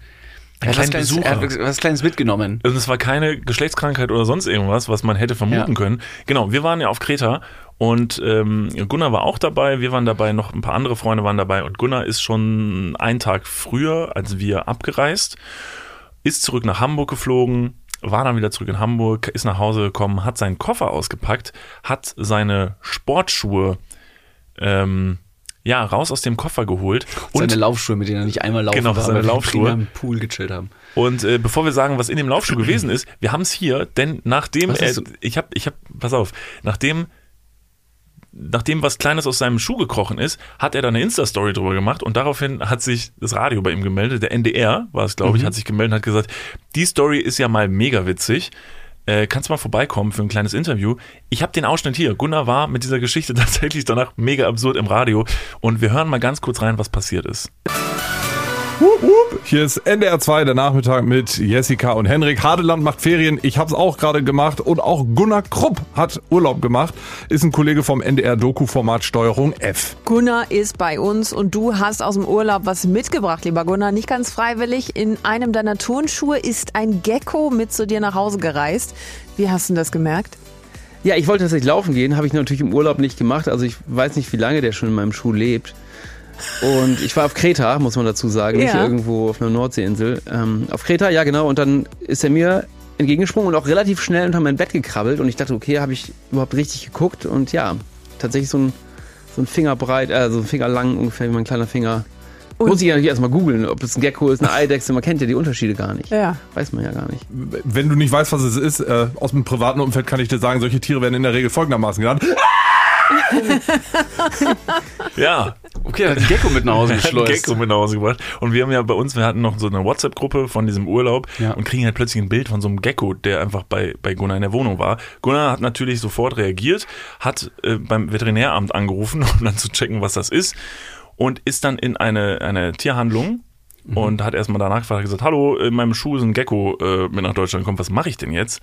[SPEAKER 2] er hat, Kleines,
[SPEAKER 1] Besucher.
[SPEAKER 2] er hat was Kleines mitgenommen.
[SPEAKER 1] Und es war keine Geschlechtskrankheit oder sonst irgendwas, was man hätte vermuten
[SPEAKER 2] Ja.
[SPEAKER 1] können. Genau, wir waren ja auf Kreta und ähm, Gunnar war auch dabei, wir waren dabei, noch ein paar andere Freunde waren dabei und Gunnar ist schon einen Tag früher als wir abgereist, ist zurück nach Hamburg geflogen, war dann wieder zurück in Hamburg, ist nach Hause gekommen, hat seinen Koffer ausgepackt, hat seine Sportschuhe ähm, ja, raus aus dem Koffer geholt und
[SPEAKER 2] Seine Laufschuhe, mit denen er nicht einmal laufen
[SPEAKER 1] Genau,
[SPEAKER 2] war,
[SPEAKER 1] seine Laufschuhe.
[SPEAKER 2] im Pool gechillt haben.
[SPEAKER 1] Und äh, bevor wir sagen, was in dem Laufschuh gewesen ist, wir haben es hier, denn nachdem er,
[SPEAKER 2] du?
[SPEAKER 1] ich habe, ich habe, pass auf, nachdem nachdem was Kleines aus seinem Schuh gekrochen ist, hat er da eine Insta-Story drüber gemacht und daraufhin hat sich das Radio bei ihm gemeldet. Der NDR war es, glaube ich, hat sich gemeldet und hat gesagt, die Story ist ja mal mega witzig. Äh, kannst du mal vorbeikommen für ein kleines Interview? Ich habe den Ausschnitt hier. Gunnar war mit dieser Geschichte tatsächlich danach mega absurd im Radio und wir hören mal ganz kurz rein, was passiert ist.
[SPEAKER 4] Hup, hup. Hier ist NDR 2, der Nachmittag mit Jessica und Henrik. Hadeland macht Ferien. Ich habe es auch gerade gemacht. Und auch Gunnar Krupp hat Urlaub gemacht. Ist ein Kollege vom NDR-Doku-Format Steuerung F.
[SPEAKER 5] Gunnar ist bei uns und du hast aus dem Urlaub was mitgebracht, lieber Gunnar. Nicht ganz freiwillig. In einem deiner Turnschuhe ist ein Gecko mit zu dir nach Hause gereist. Wie hast du das gemerkt?
[SPEAKER 6] Ja, ich wollte tatsächlich laufen gehen, habe ich natürlich im Urlaub nicht gemacht. Also ich weiß nicht, wie lange der schon in meinem Schuh lebt. Und ich war auf Kreta, muss man dazu sagen, nicht
[SPEAKER 5] Ja.
[SPEAKER 6] irgendwo auf einer Nordseeinsel. Ähm, auf Kreta, ja genau. Und dann ist er mir entgegengesprungen und auch relativ schnell unter mein Bett gekrabbelt. Und ich dachte, okay, habe ich überhaupt richtig geguckt? Und ja, tatsächlich so ein, so ein Fingerbreit, äh, so ein Finger lang ungefähr wie mein kleiner Finger. Muss ich ja natürlich erstmal googeln, ob es ein Gecko ist, eine Eidechse. Man kennt ja die Unterschiede gar nicht.
[SPEAKER 5] Ja.
[SPEAKER 6] Weiß man ja gar nicht.
[SPEAKER 4] Wenn du nicht weißt, was es ist, äh, aus dem privaten Umfeld kann ich dir sagen, solche Tiere werden in der Regel folgendermaßen genannt.
[SPEAKER 1] Ja,
[SPEAKER 2] Okay, er hat einen Gecko mit nach Hause geschleust.
[SPEAKER 1] Gecko mit nach Hause gebracht. Und wir haben ja bei uns, wir hatten noch so eine WhatsApp-Gruppe von diesem Urlaub
[SPEAKER 2] Ja.
[SPEAKER 1] und kriegen halt plötzlich ein Bild von so einem Gecko, der einfach bei, bei Gunnar in der Wohnung war. Gunnar hat natürlich sofort reagiert, hat äh, beim Veterinäramt angerufen, um dann zu checken, was das ist. Und ist dann in eine, eine Tierhandlung und hat erstmal danach gefragt, gesagt, hallo, in meinem Schuh ist ein Gecko äh, mit nach Deutschland gekommen, was mache ich denn jetzt?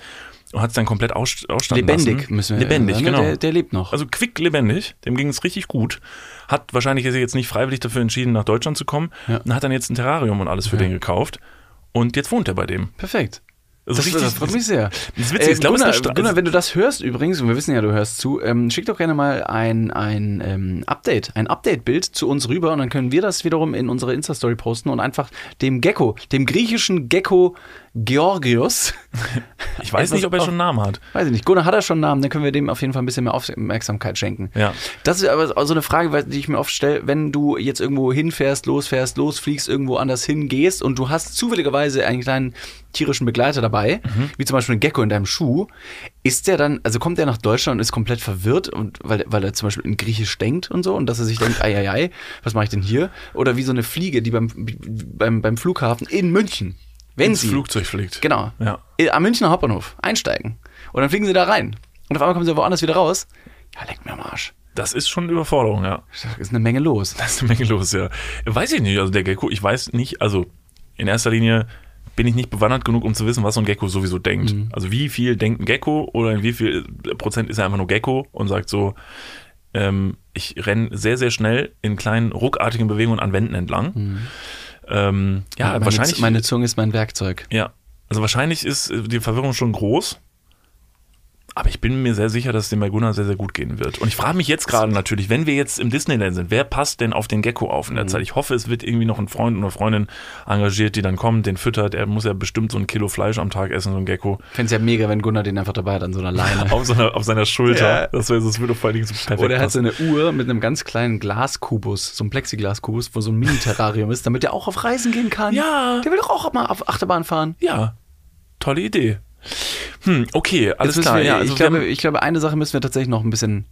[SPEAKER 1] Und hat es dann komplett aus, ausstanden
[SPEAKER 2] Lebendig
[SPEAKER 1] lassen.
[SPEAKER 2] müssen wir
[SPEAKER 1] Lebendig,
[SPEAKER 2] ne?
[SPEAKER 1] genau.
[SPEAKER 2] Der, der lebt noch.
[SPEAKER 1] Also quick lebendig, dem ging es richtig gut. Hat wahrscheinlich sich jetzt nicht freiwillig dafür entschieden, nach Deutschland zu kommen.
[SPEAKER 2] Ja.
[SPEAKER 1] Und hat dann jetzt ein Terrarium und alles für den gekauft. Und jetzt wohnt er bei dem.
[SPEAKER 2] Perfekt.
[SPEAKER 1] Also
[SPEAKER 2] Das, das freut mich sehr.
[SPEAKER 1] Das ist witzig, ich
[SPEAKER 2] Äh,
[SPEAKER 1] glaube, es
[SPEAKER 2] Gunnar,
[SPEAKER 1] ist
[SPEAKER 2] Gunnar, wenn du das hörst übrigens, und wir wissen ja, du hörst zu, ähm, schick doch gerne mal ein, ein ähm, Update, ein Update-Bild zu uns rüber und dann können wir das wiederum in unsere Insta-Story posten und einfach dem Gecko, dem griechischen Gecko Georgios,
[SPEAKER 1] Ich weiß nicht, ob er schon einen Namen hat.
[SPEAKER 2] weiß ich nicht, Gunnar hat er schon einen Namen, dann können wir dem auf jeden Fall ein bisschen mehr Aufmerksamkeit schenken.
[SPEAKER 1] Ja.
[SPEAKER 2] Das ist aber so eine Frage, die ich mir oft stelle, wenn du jetzt irgendwo hinfährst, losfährst, losfliegst, irgendwo anders hingehst und du hast zufälligerweise einen kleinen tierischen Begleiter dabei, wie zum Beispiel ein Gecko in deinem Schuh, ist der dann, also kommt der nach Deutschland und ist komplett verwirrt und weil, weil er zum Beispiel in Griechisch denkt und so und dass er sich denkt, ei, ei, ei, was mache ich denn hier? Oder wie so eine Fliege, die beim, beim, beim Flughafen in München, wenn
[SPEAKER 1] Ins
[SPEAKER 2] sie
[SPEAKER 1] Flugzeug fliegt.
[SPEAKER 2] Genau.
[SPEAKER 1] Ja.
[SPEAKER 2] Äh, Am Münchner Hauptbahnhof einsteigen. Und dann fliegen sie da rein. Und auf einmal kommen sie woanders wieder raus. Ja, leckt mir am Arsch.
[SPEAKER 1] Das ist schon eine Überforderung, ja.
[SPEAKER 2] Da ist eine Menge los.
[SPEAKER 1] Da ist eine Menge los, ja. Weiß ich nicht, also der Gecko, ich weiß nicht, also in erster Linie bin ich nicht bewandert genug, um zu wissen, was so ein Gecko sowieso denkt.
[SPEAKER 2] Mhm.
[SPEAKER 1] Also wie viel denkt ein Gecko oder in wie viel Prozent ist er einfach nur Gecko und sagt so, ähm, ich renne sehr, sehr schnell in kleinen, ruckartigen Bewegungen an Wänden entlang. Ähm, ja,
[SPEAKER 2] Mhm. meine,
[SPEAKER 1] wahrscheinlich.
[SPEAKER 2] Meine Zunge ist mein Werkzeug.
[SPEAKER 1] Ja, also wahrscheinlich ist äh, die Verwirrung schon groß. Aber ich bin mir sehr sicher, dass es dem bei Gunnar sehr, sehr gut gehen wird. Und ich frage mich jetzt gerade natürlich, wenn wir jetzt im Disneyland sind, wer passt denn auf den Gecko auf in der Zeit? Ich hoffe, es wird irgendwie noch ein Freund oder Freundin engagiert, die dann kommt, den füttert. Er muss ja bestimmt so ein Kilo Fleisch am Tag essen, so ein Gecko.
[SPEAKER 2] Ich fände es ja mega, wenn Gunnar den einfach dabei hat an so einer Leine.
[SPEAKER 1] Auf, seiner, auf seiner Schulter.
[SPEAKER 2] Ja.
[SPEAKER 1] Das, wär, das würde vor allen Dingen so perfekt
[SPEAKER 2] Oder er hat so eine Uhr mit einem ganz kleinen Glaskubus, so einem Plexiglaskubus, wo so ein Mini-Terrarium ist, damit er auch auf Reisen gehen kann.
[SPEAKER 1] Ja.
[SPEAKER 2] Der will doch auch mal auf Achterbahn fahren.
[SPEAKER 1] Ja, tolle Idee. Hm, okay, alles klar.
[SPEAKER 2] wir,
[SPEAKER 1] ja, also
[SPEAKER 2] ich, glaube,
[SPEAKER 1] haben-
[SPEAKER 2] ich glaube, eine Sache müssen wir tatsächlich noch ein bisschen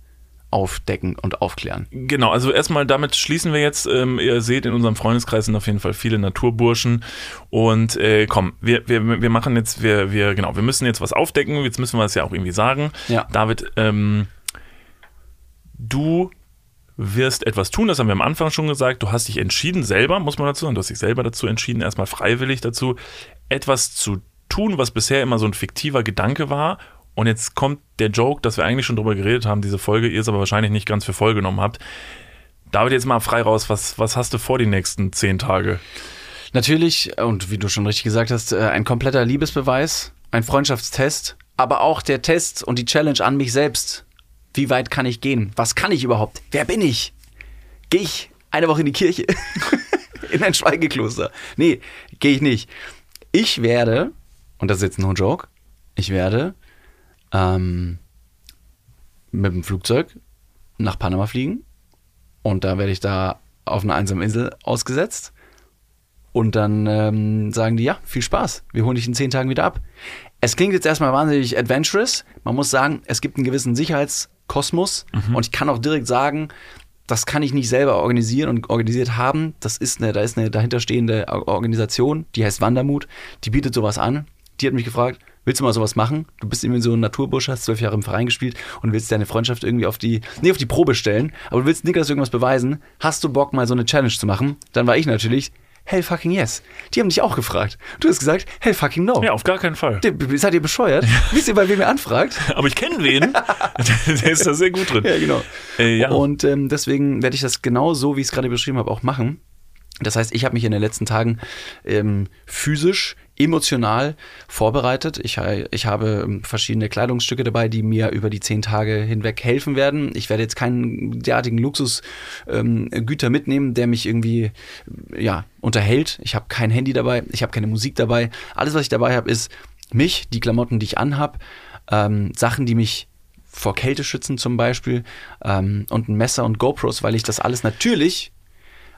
[SPEAKER 2] aufdecken und aufklären.
[SPEAKER 1] Genau, also erstmal damit schließen wir jetzt. Ähm, ihr seht, in unserem Freundeskreis sind auf jeden Fall viele Naturburschen. Und äh, komm, wir, wir, wir machen jetzt, wir, wir, genau, wir müssen jetzt was aufdecken. Jetzt müssen wir es ja auch irgendwie sagen.
[SPEAKER 2] Ja.
[SPEAKER 1] David, ähm, du wirst etwas tun, das haben wir am Anfang schon gesagt. Du hast dich entschieden, selber, muss man dazu sagen, du hast dich selber dazu entschieden, erstmal freiwillig dazu, etwas zu tun, was bisher immer so ein fiktiver Gedanke war. Und jetzt kommt der Joke, dass wir eigentlich schon drüber geredet haben, diese Folge, ihr es aber wahrscheinlich nicht ganz für voll genommen habt. David, jetzt mal frei raus, was, was hast du vor die nächsten zehn Tage?
[SPEAKER 2] Natürlich, und wie du schon richtig gesagt hast, äh, ein kompletter Liebesbeweis, ein Freundschaftstest, aber auch der Test und die Challenge an mich selbst. Wie weit kann ich gehen? Was kann ich überhaupt? Wer bin ich? Gehe ich eine Woche in die Kirche? in ein Schweigekloster? Nee, gehe ich nicht. Ich werde, und das ist jetzt no joke, ich werde ähm, mit dem Flugzeug nach Panama fliegen und da werde ich da auf einer einsamen Insel ausgesetzt und dann ähm, sagen die, ja, viel Spaß, wir holen dich in zehn Tagen wieder ab. Es klingt jetzt erstmal wahnsinnig adventurous. Man muss sagen, es gibt einen gewissen Sicherheits- Kosmos und ich kann auch direkt sagen, das kann ich nicht selber organisieren und organisiert haben. Das ist eine, da ist eine dahinterstehende Organisation, die heißt Wandermut, die bietet sowas an. Die hat mich gefragt, willst du mal sowas machen? Du bist irgendwie so ein Naturbursche, hast zwölf Jahre im Verein gespielt und willst deine Freundschaft irgendwie auf die, nee, auf die Probe stellen, aber du willst Niklas irgendwas beweisen. Hast du Bock, mal so eine Challenge zu machen? Dann war ich natürlich, hell fucking yes. Die haben dich auch gefragt. Du hast gesagt, hell fucking no.
[SPEAKER 1] Ja, auf gar keinen Fall.
[SPEAKER 2] Der- Seid ihr bescheuert? Wisst ihr, bei wem ihr anfragt?
[SPEAKER 1] Aber ich kenne wen. Der ist da sehr gut drin.
[SPEAKER 2] Ja, genau.
[SPEAKER 1] Äh, ja.
[SPEAKER 2] Und ähm, deswegen werde ich das genau so, wie ich es gerade beschrieben habe, auch machen. Das heißt, ich habe mich in den letzten Tagen ähm, physisch, emotional vorbereitet. Ich, ha- ich habe ähm, verschiedene Kleidungsstücke dabei, die mir über die zehn Tage hinweg helfen werden. Ich werde jetzt keinen derartigen Luxusgüter ähm, mitnehmen, der mich irgendwie ja, unterhält. Ich habe kein Handy dabei, ich habe keine Musik dabei. Alles, was ich dabei habe, ist mich, die Klamotten, die ich anhab, ähm, Sachen, die mich vor Kälte schützen zum Beispiel ähm, und ein Messer und GoPros, weil ich das alles natürlich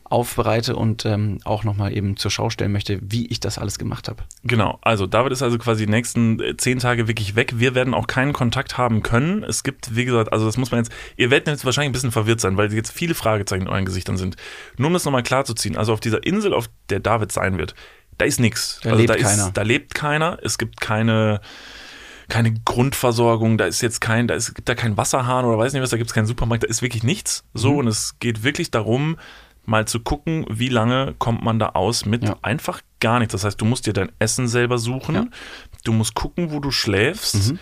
[SPEAKER 2] aufbereite und ähm, auch nochmal eben zur Schau stellen möchte, wie ich das alles gemacht habe.
[SPEAKER 1] Genau, also David ist also quasi die nächsten äh, zehn Tage wirklich weg. Wir werden auch keinen Kontakt haben können. Es gibt, wie gesagt, also das muss man jetzt, ihr werdet jetzt wahrscheinlich ein bisschen verwirrt sein, weil jetzt viele Fragezeichen in euren Gesichtern sind. Nur um das nochmal klarzuziehen, also auf dieser Insel, auf der David sein wird, da ist nichts.
[SPEAKER 2] Da
[SPEAKER 1] also
[SPEAKER 2] lebt
[SPEAKER 1] da ist,
[SPEAKER 2] keiner.
[SPEAKER 1] Da lebt keiner. Es gibt keine, keine Grundversorgung, da ist jetzt kein, da ist, gibt da kein Wasserhahn oder weiß nicht was, da gibt es keinen Supermarkt, da ist wirklich nichts. So,
[SPEAKER 2] Mhm.
[SPEAKER 1] und es geht wirklich darum, mal zu gucken, wie lange kommt man da aus mit
[SPEAKER 2] Ja.
[SPEAKER 1] einfach gar nichts. Das heißt, du musst dir dein Essen selber suchen,
[SPEAKER 2] Ja.
[SPEAKER 1] du musst gucken, wo du schläfst.
[SPEAKER 2] Mhm.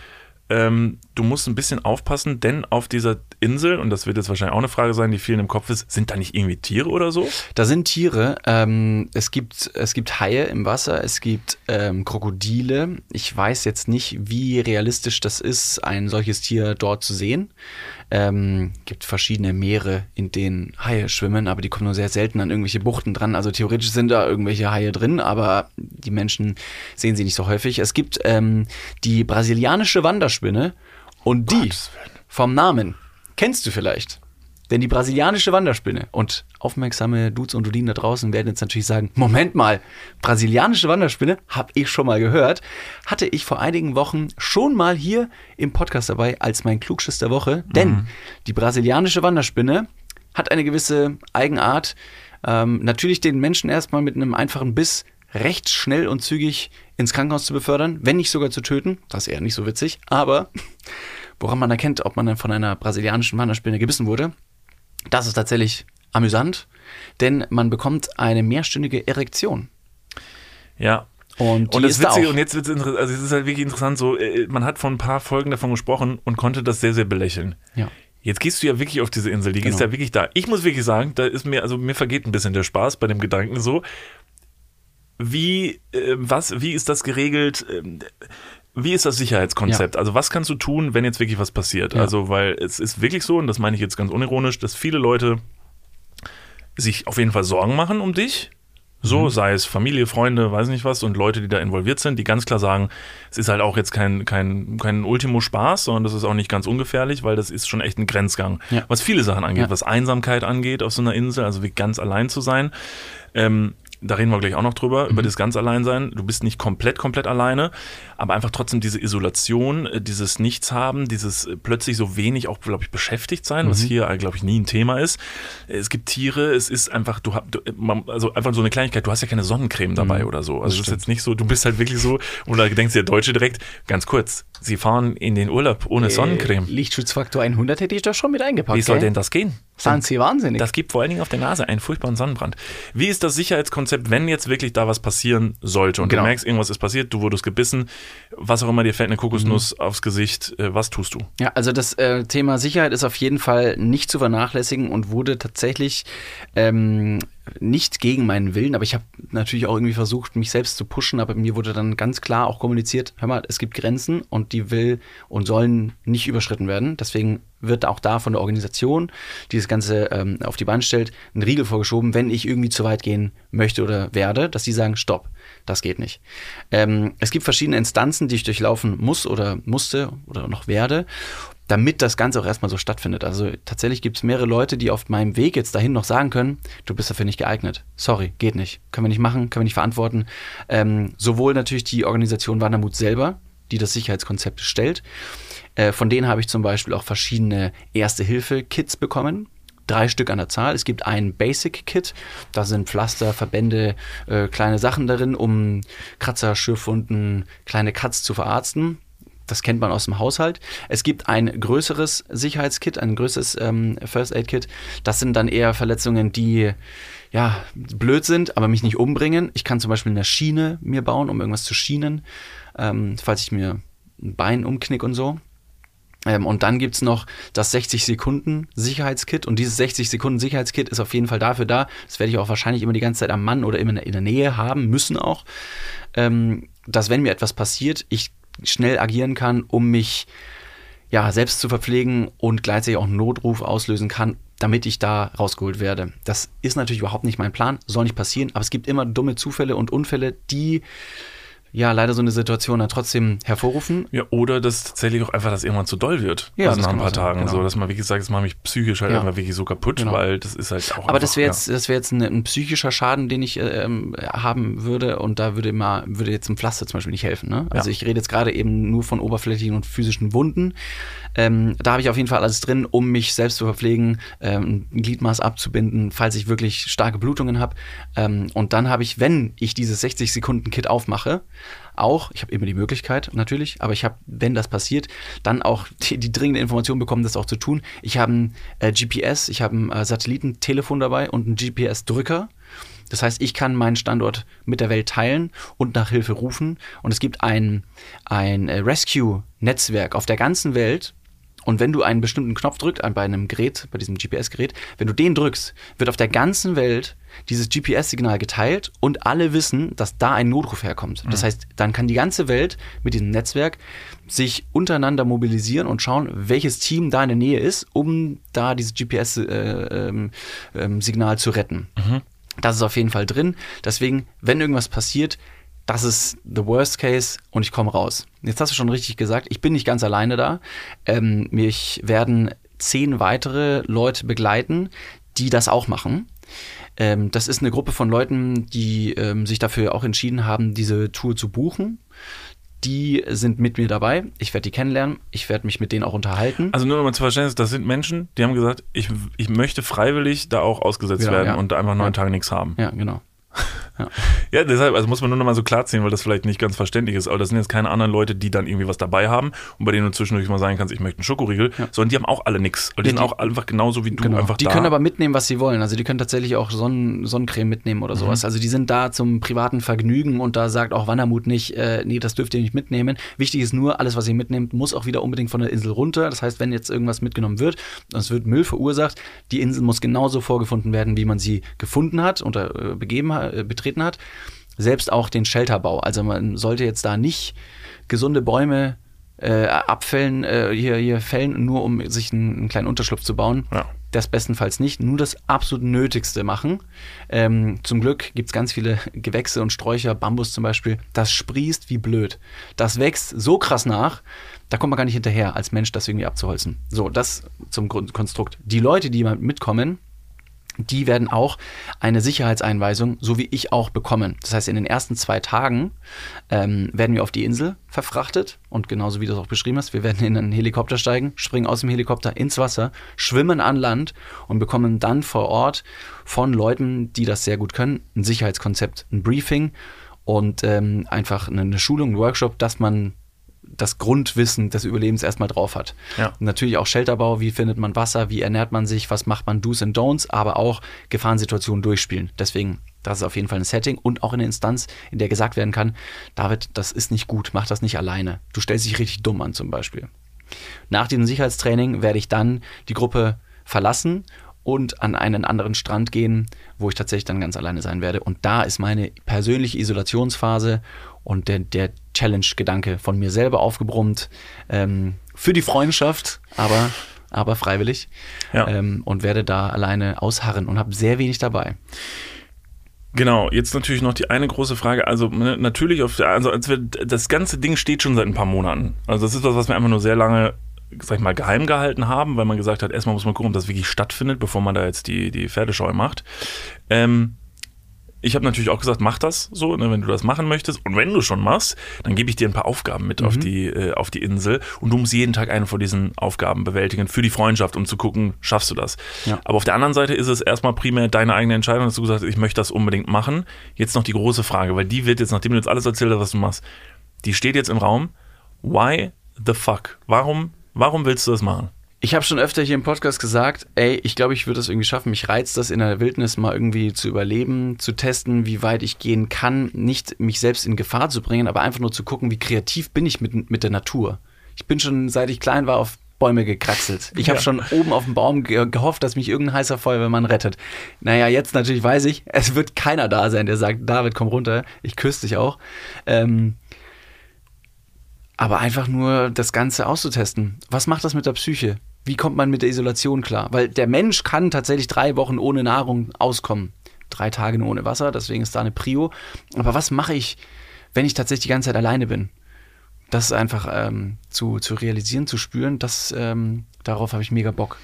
[SPEAKER 1] Ähm, du musst ein bisschen aufpassen, denn auf dieser Insel, und das wird jetzt wahrscheinlich auch eine Frage sein, die vielen im Kopf ist, sind da nicht irgendwie Tiere oder so?
[SPEAKER 2] Da sind Tiere, ähm, es, gibt, es gibt Haie im Wasser, es gibt ähm, Krokodile. Ich weiß jetzt nicht, wie realistisch das ist, ein solches Tier dort zu sehen. Ähm, gibt verschiedene Meere, in denen Haie schwimmen, aber die kommen nur sehr selten an irgendwelche Buchten dran. Also theoretisch sind da irgendwelche Haie drin, aber die Menschen sehen sie nicht so häufig. Es gibt ähm, die brasilianische Wanderspinne und die vom Namen kennst du vielleicht. Denn die brasilianische Wanderspinne und aufmerksame Dudes und Dudinen da draußen werden jetzt natürlich sagen, Moment mal, brasilianische Wanderspinne, habe ich schon mal gehört, hatte ich vor einigen Wochen schon mal hier im Podcast dabei als mein Klugschiss der Woche. Denn die brasilianische Wanderspinne hat eine gewisse Eigenart, ähm, natürlich den Menschen erstmal mit einem einfachen Biss recht schnell und zügig ins Krankenhaus zu befördern, wenn nicht sogar zu töten. Das ist eher nicht so witzig, aber woran man erkennt, ob man dann von einer brasilianischen Wanderspinne gebissen wurde, das ist tatsächlich amüsant, denn man bekommt eine mehrstündige Erektion.
[SPEAKER 1] Ja.
[SPEAKER 2] Und,
[SPEAKER 1] Und das
[SPEAKER 2] ist da
[SPEAKER 1] Witzige,
[SPEAKER 2] auch.
[SPEAKER 1] und jetzt wird es also es ist halt wirklich interessant, so, äh, man hat vor ein paar Folgen davon gesprochen und konnte das sehr, sehr belächeln.
[SPEAKER 2] Ja.
[SPEAKER 1] Jetzt gehst du ja wirklich auf diese Insel, die
[SPEAKER 2] Genau.
[SPEAKER 1] ist ja wirklich da. Ich muss wirklich sagen, da ist mir, also mir vergeht ein bisschen der Spaß bei dem Gedanken so. Wie, äh, was, wie ist das geregelt? Wie ist das Sicherheitskonzept? Also was kannst du tun, wenn jetzt wirklich was passiert?
[SPEAKER 2] Ja.
[SPEAKER 1] Also, weil es ist wirklich so, und das meine ich jetzt ganz unironisch, dass viele Leute sich auf jeden Fall Sorgen machen um dich. So, sei es Familie, Freunde, weiß nicht was, und Leute, die da involviert sind, die ganz klar sagen, es ist halt auch jetzt kein, kein, kein Ultimo-Spaß, sondern das ist auch nicht ganz ungefährlich, weil das ist schon echt ein Grenzgang.
[SPEAKER 2] Ja.
[SPEAKER 1] Was viele Sachen angeht,
[SPEAKER 2] Ja.
[SPEAKER 1] was Einsamkeit angeht auf so einer Insel, also wie ganz allein zu sein. Ähm, da reden wir gleich auch noch drüber,
[SPEAKER 2] Mhm.
[SPEAKER 1] über das ganz Alleinsein. Du bist nicht komplett, komplett alleine, aber einfach trotzdem diese Isolation, äh, dieses Nichtshaben, dieses äh, plötzlich so wenig auch, glaube ich, beschäftigt sein,
[SPEAKER 2] Mhm.
[SPEAKER 1] was hier, äh, glaube ich, nie ein Thema ist. Es gibt Tiere, es ist einfach, du hast, also einfach so eine Kleinigkeit, du hast ja keine Sonnencreme dabei oder so. Also das ist jetzt nicht so, du bist halt wirklich so, und da denkst der Deutsche direkt, ganz kurz, sie fahren in den Urlaub ohne Sonnencreme.
[SPEAKER 2] Äh, Lichtschutzfaktor 100 hätte ich da schon mit eingepackt.
[SPEAKER 1] Wie soll
[SPEAKER 2] gell?
[SPEAKER 1] denn das gehen?
[SPEAKER 2] Sind Sie wahnsinnig?
[SPEAKER 1] Das gibt vor allen Dingen auf der Nase einen furchtbaren Sonnenbrand. Wie ist das Sicherheitskonzept, wenn jetzt wirklich da was passieren sollte und
[SPEAKER 2] Genau.
[SPEAKER 1] du merkst, irgendwas ist passiert, du wurdest gebissen, was auch immer, dir fällt eine Kokosnuss aufs Gesicht, äh, was tust du?
[SPEAKER 2] Ja, also das äh, Thema Sicherheit ist auf jeden Fall nicht zu vernachlässigen und wurde tatsächlich ähm, nicht gegen meinen Willen, aber ich habe natürlich auch irgendwie versucht, mich selbst zu pushen, aber mir wurde dann ganz klar auch kommuniziert, hör mal, es gibt Grenzen und die will und sollen nicht überschritten werden. Deswegen wird auch da von der Organisation, die das Ganze ähm, auf die Bahn stellt, ein Riegel vorgeschoben, wenn ich irgendwie zu weit gehen möchte oder werde, dass die sagen, stopp, das geht nicht. Ähm, es gibt verschiedene Instanzen, die ich durchlaufen muss oder musste oder noch werde, damit das Ganze auch erstmal so stattfindet. Also tatsächlich gibt es mehrere Leute, die auf meinem Weg jetzt dahin noch sagen können, du bist dafür nicht geeignet. Sorry, geht nicht. Können wir nicht machen, können wir nicht verantworten. Ähm, sowohl natürlich die Organisation Wandermut selber, die das Sicherheitskonzept stellt, Äh, von denen habe ich zum Beispiel auch verschiedene Erste-Hilfe-Kits bekommen. Drei Stück an der Zahl. Es gibt ein Basic-Kit. Da sind Pflaster, Verbände, äh, kleine Sachen darin, um Kratzer, Schürfwunden, kleine Cuts zu verarzten. Das kennt man aus dem Haushalt. Es gibt ein größeres Sicherheitskit, ein größeres ähm, First Aid Kit. Das sind dann eher Verletzungen, die ja blöd sind, aber mich nicht umbringen. Ich kann zum Beispiel eine Schiene mir bauen, um irgendwas zu schienen, ähm, falls ich mir ein Bein umknick und so. Ähm, und dann gibt's noch das 60 Sekunden Sicherheitskit. Und dieses 60 Sekunden Sicherheitskit ist auf jeden Fall dafür da. Das werde ich auch wahrscheinlich immer die ganze Zeit am Mann oder immer in der Nähe haben müssen auch. Ähm, dass wenn mir etwas passiert, ich schnell agieren kann, um mich ja, selbst zu verpflegen und gleichzeitig auch einen Notruf auslösen kann, damit ich da rausgeholt werde. Das ist natürlich überhaupt nicht mein Plan, soll nicht passieren, aber es gibt immer dumme Zufälle und Unfälle, die ja leider so eine Situation dann trotzdem hervorrufen.
[SPEAKER 1] Ja, oder dass tatsächlich auch einfach, dass irgendwann zu doll wird.
[SPEAKER 2] Ja,
[SPEAKER 1] also
[SPEAKER 2] das
[SPEAKER 1] nach ein paar Tagen.
[SPEAKER 2] genau.
[SPEAKER 1] So, dass man wirklich sagt, das macht mich psychisch halt
[SPEAKER 2] Ja.
[SPEAKER 1] einfach wirklich so kaputt,
[SPEAKER 2] Genau.
[SPEAKER 1] weil das ist halt auch.
[SPEAKER 2] Aber das
[SPEAKER 1] einfach,
[SPEAKER 2] wäre jetzt, das wäre jetzt ein, ein psychischer Schaden, den ich ähm, haben würde und da würde immer, würde jetzt ein Pflaster zum Beispiel nicht helfen. Ne? Also
[SPEAKER 1] Ja.
[SPEAKER 2] ich rede jetzt gerade eben nur von oberflächlichen und physischen Wunden. Ähm, da habe ich auf jeden Fall alles drin, um mich selbst zu verpflegen, ähm, ein Gliedmaß abzubinden, falls ich wirklich starke Blutungen habe. Ähm, und dann habe ich, wenn ich dieses 60 Sekunden Kit aufmache, auch, ich habe immer die Möglichkeit natürlich, aber ich habe, wenn das passiert, dann auch die, die dringende Information bekommen, das auch zu tun. Ich habe ein äh, GPS, ich habe ein äh, Satellitentelefon dabei und einen GPS-Drücker. Das heißt, ich kann meinen Standort mit der Welt teilen und nach Hilfe rufen. Und es gibt ein, ein äh, Rescue-Netzwerk auf der ganzen Welt. Und wenn du einen bestimmten Knopf drückst, ein- bei einem Gerät, bei diesem GPS-Gerät, wenn du den drückst, wird auf der ganzen Welt dieses GPS-Signal geteilt und alle wissen, dass da ein Notruf herkommt. Das heißt, dann kann die ganze Welt mit diesem Netzwerk sich untereinander mobilisieren und schauen, welches Team da in der Nähe ist, um da dieses GPS-Signal ähm, ähm, Signal zu retten. Das ist auf jeden Fall drin. Deswegen, wenn irgendwas passiert, das ist the worst case und ich komme raus. Jetzt hast du schon richtig gesagt, ich bin nicht ganz alleine da. Ähm, mich werden zehn weitere Leute begleiten, die das auch machen. Ähm, das ist eine Gruppe von Leuten, die ähm, sich dafür auch entschieden haben, diese Tour zu buchen. Die sind mit mir dabei. Ich werde die kennenlernen. Ich werde mich mit denen auch unterhalten.
[SPEAKER 1] Also nur nochmal zu Verständnis, das sind Menschen, die haben gesagt, ich, ich möchte freiwillig da auch ausgesetzt
[SPEAKER 2] Genau,
[SPEAKER 1] werden
[SPEAKER 2] ja.
[SPEAKER 1] und da einfach neun
[SPEAKER 2] Ja.
[SPEAKER 1] Tage nichts haben.
[SPEAKER 2] ja, genau.
[SPEAKER 1] Ja, deshalb, also muss man nur nochmal so klarziehen, weil das vielleicht nicht ganz verständlich ist, aber das sind jetzt keine anderen Leute, die dann irgendwie was dabei haben und bei denen du zwischendurch mal sagen kannst, ich möchte einen Schokoriegel, sondern die haben auch alle nichts. Und die
[SPEAKER 2] Ja,
[SPEAKER 1] sind
[SPEAKER 2] die-
[SPEAKER 1] auch einfach genauso wie du
[SPEAKER 2] Genau.
[SPEAKER 1] einfach
[SPEAKER 2] die
[SPEAKER 1] da.
[SPEAKER 2] können aber mitnehmen, was sie wollen. Also die können tatsächlich auch Sonnen Sonnencreme mitnehmen oder sowas. Also die sind da zum privaten Vergnügen und da sagt auch Wandermut nicht, äh, nee, das dürft ihr nicht mitnehmen. Wichtig ist nur, alles, was ihr mitnehmt, muss auch wieder unbedingt von der Insel runter. Das heißt, wenn jetzt irgendwas mitgenommen wird und es wird Müll verursacht, die Insel muss genauso vorgefunden werden, wie man sie gefunden hat oder äh, begeben, ha- äh, betreten hat. Selbst auch den Shelterbau. Also man sollte jetzt da nicht gesunde Bäume äh, abfällen, äh, hier, hier fällen, nur um sich einen, einen kleinen Unterschlupf zu bauen.
[SPEAKER 1] Ja.
[SPEAKER 2] Das bestenfalls nicht, nur das absolut Nötigste machen. Ähm, zum Glück gibt es ganz viele Gewächse und Sträucher, Bambus zum Beispiel. Das sprießt wie blöd. Das wächst so krass nach, da kommt man gar nicht hinterher, als Mensch das irgendwie abzuholzen. So, das zum Grund Konstrukt. Die Leute, die mitkommen, die werden auch eine Sicherheitseinweisung, so wie ich auch, bekommen. Das heißt, in den ersten zwei Tagen ähm, werden wir auf die Insel verfrachtet und genauso wie du es auch beschrieben hast, wir werden in einen Helikopter steigen, springen aus dem Helikopter ins Wasser, schwimmen an Land und bekommen dann vor Ort von Leuten, die das sehr gut können, ein Sicherheitskonzept, ein Briefing und ähm, einfach eine, Schulung, ein Workshop, dass man das Grundwissen des Überlebens erstmal drauf hat.
[SPEAKER 1] Ja.
[SPEAKER 2] Natürlich auch Shelterbau, wie findet man Wasser, wie ernährt man sich, was macht man Do's and Don'ts, aber auch Gefahrensituationen durchspielen. Deswegen, das ist auf jeden Fall ein Setting und auch eine Instanz, in der gesagt werden kann, David, das ist nicht gut, mach das nicht alleine. Du stellst dich richtig dumm an zum Beispiel. Nach diesem Sicherheitstraining werde ich dann die Gruppe verlassen und an einen anderen Strand gehen, wo ich tatsächlich dann ganz alleine sein werde. Und da ist meine persönliche Isolationsphase und der, der Challenge-Gedanke von mir selber aufgebrummt. Ähm, für die Freundschaft, aber, aber freiwillig.
[SPEAKER 1] Ja.
[SPEAKER 2] Ähm, und werde da alleine ausharren und habe sehr wenig dabei.
[SPEAKER 1] Genau, jetzt natürlich noch die eine große Frage. Also ne, natürlich, auf der, also als wir, das ganze Ding steht schon seit ein paar Monaten. Also das ist was, was wir einfach nur sehr lange, sag ich mal, geheim gehalten haben, weil man gesagt hat, erstmal muss man gucken, ob das wirklich stattfindet, bevor man da jetzt die, die Pferdescheu macht. Ähm, Ich habe natürlich auch gesagt, mach das so, ne, wenn du das machen möchtest. Und wenn du schon machst, dann gebe ich dir ein paar Aufgaben mit auf, die, äh, auf die Insel. Und du musst jeden Tag eine von diesen Aufgaben bewältigen für die Freundschaft, um zu gucken, schaffst du das.
[SPEAKER 2] Ja.
[SPEAKER 1] Aber auf der anderen Seite ist es erstmal primär deine eigene Entscheidung, dass du gesagt hast, ich möchte das unbedingt machen. Jetzt noch die große Frage, weil die wird jetzt, nachdem du jetzt alles erzählt hast, was du machst, die steht jetzt im Raum. Why the fuck? Warum, warum willst du das machen?
[SPEAKER 2] Ich habe schon öfter hier im Podcast gesagt, ey, ich glaube, ich würde das irgendwie schaffen. Mich reizt das in der Wildnis mal irgendwie zu überleben, zu testen, wie weit ich gehen kann, nicht mich selbst in Gefahr zu bringen, aber einfach nur zu gucken, wie kreativ bin ich mit, mit der Natur. Ich bin schon, seit ich klein war, auf Bäume gekraxelt. Ich habe
[SPEAKER 1] Ja.
[SPEAKER 2] schon oben auf dem Baum ge gehofft, dass mich irgendein heißer Feuerwehrmann rettet. Naja, jetzt natürlich weiß ich, es wird keiner da sein, der sagt, David, komm runter, ich küsse dich auch. Ähm, aber einfach nur das Ganze auszutesten. Was macht das mit der Psyche? Wie kommt man mit der Isolation klar? Weil der Mensch kann tatsächlich drei Wochen ohne Nahrung auskommen. Drei Tage nur ohne Wasser, deswegen ist da eine Prio. Aber was mache ich, wenn ich tatsächlich die ganze Zeit alleine bin? Das ist einfach ähm, zu, zu realisieren, zu spüren, das, ähm, darauf habe ich mega Bock.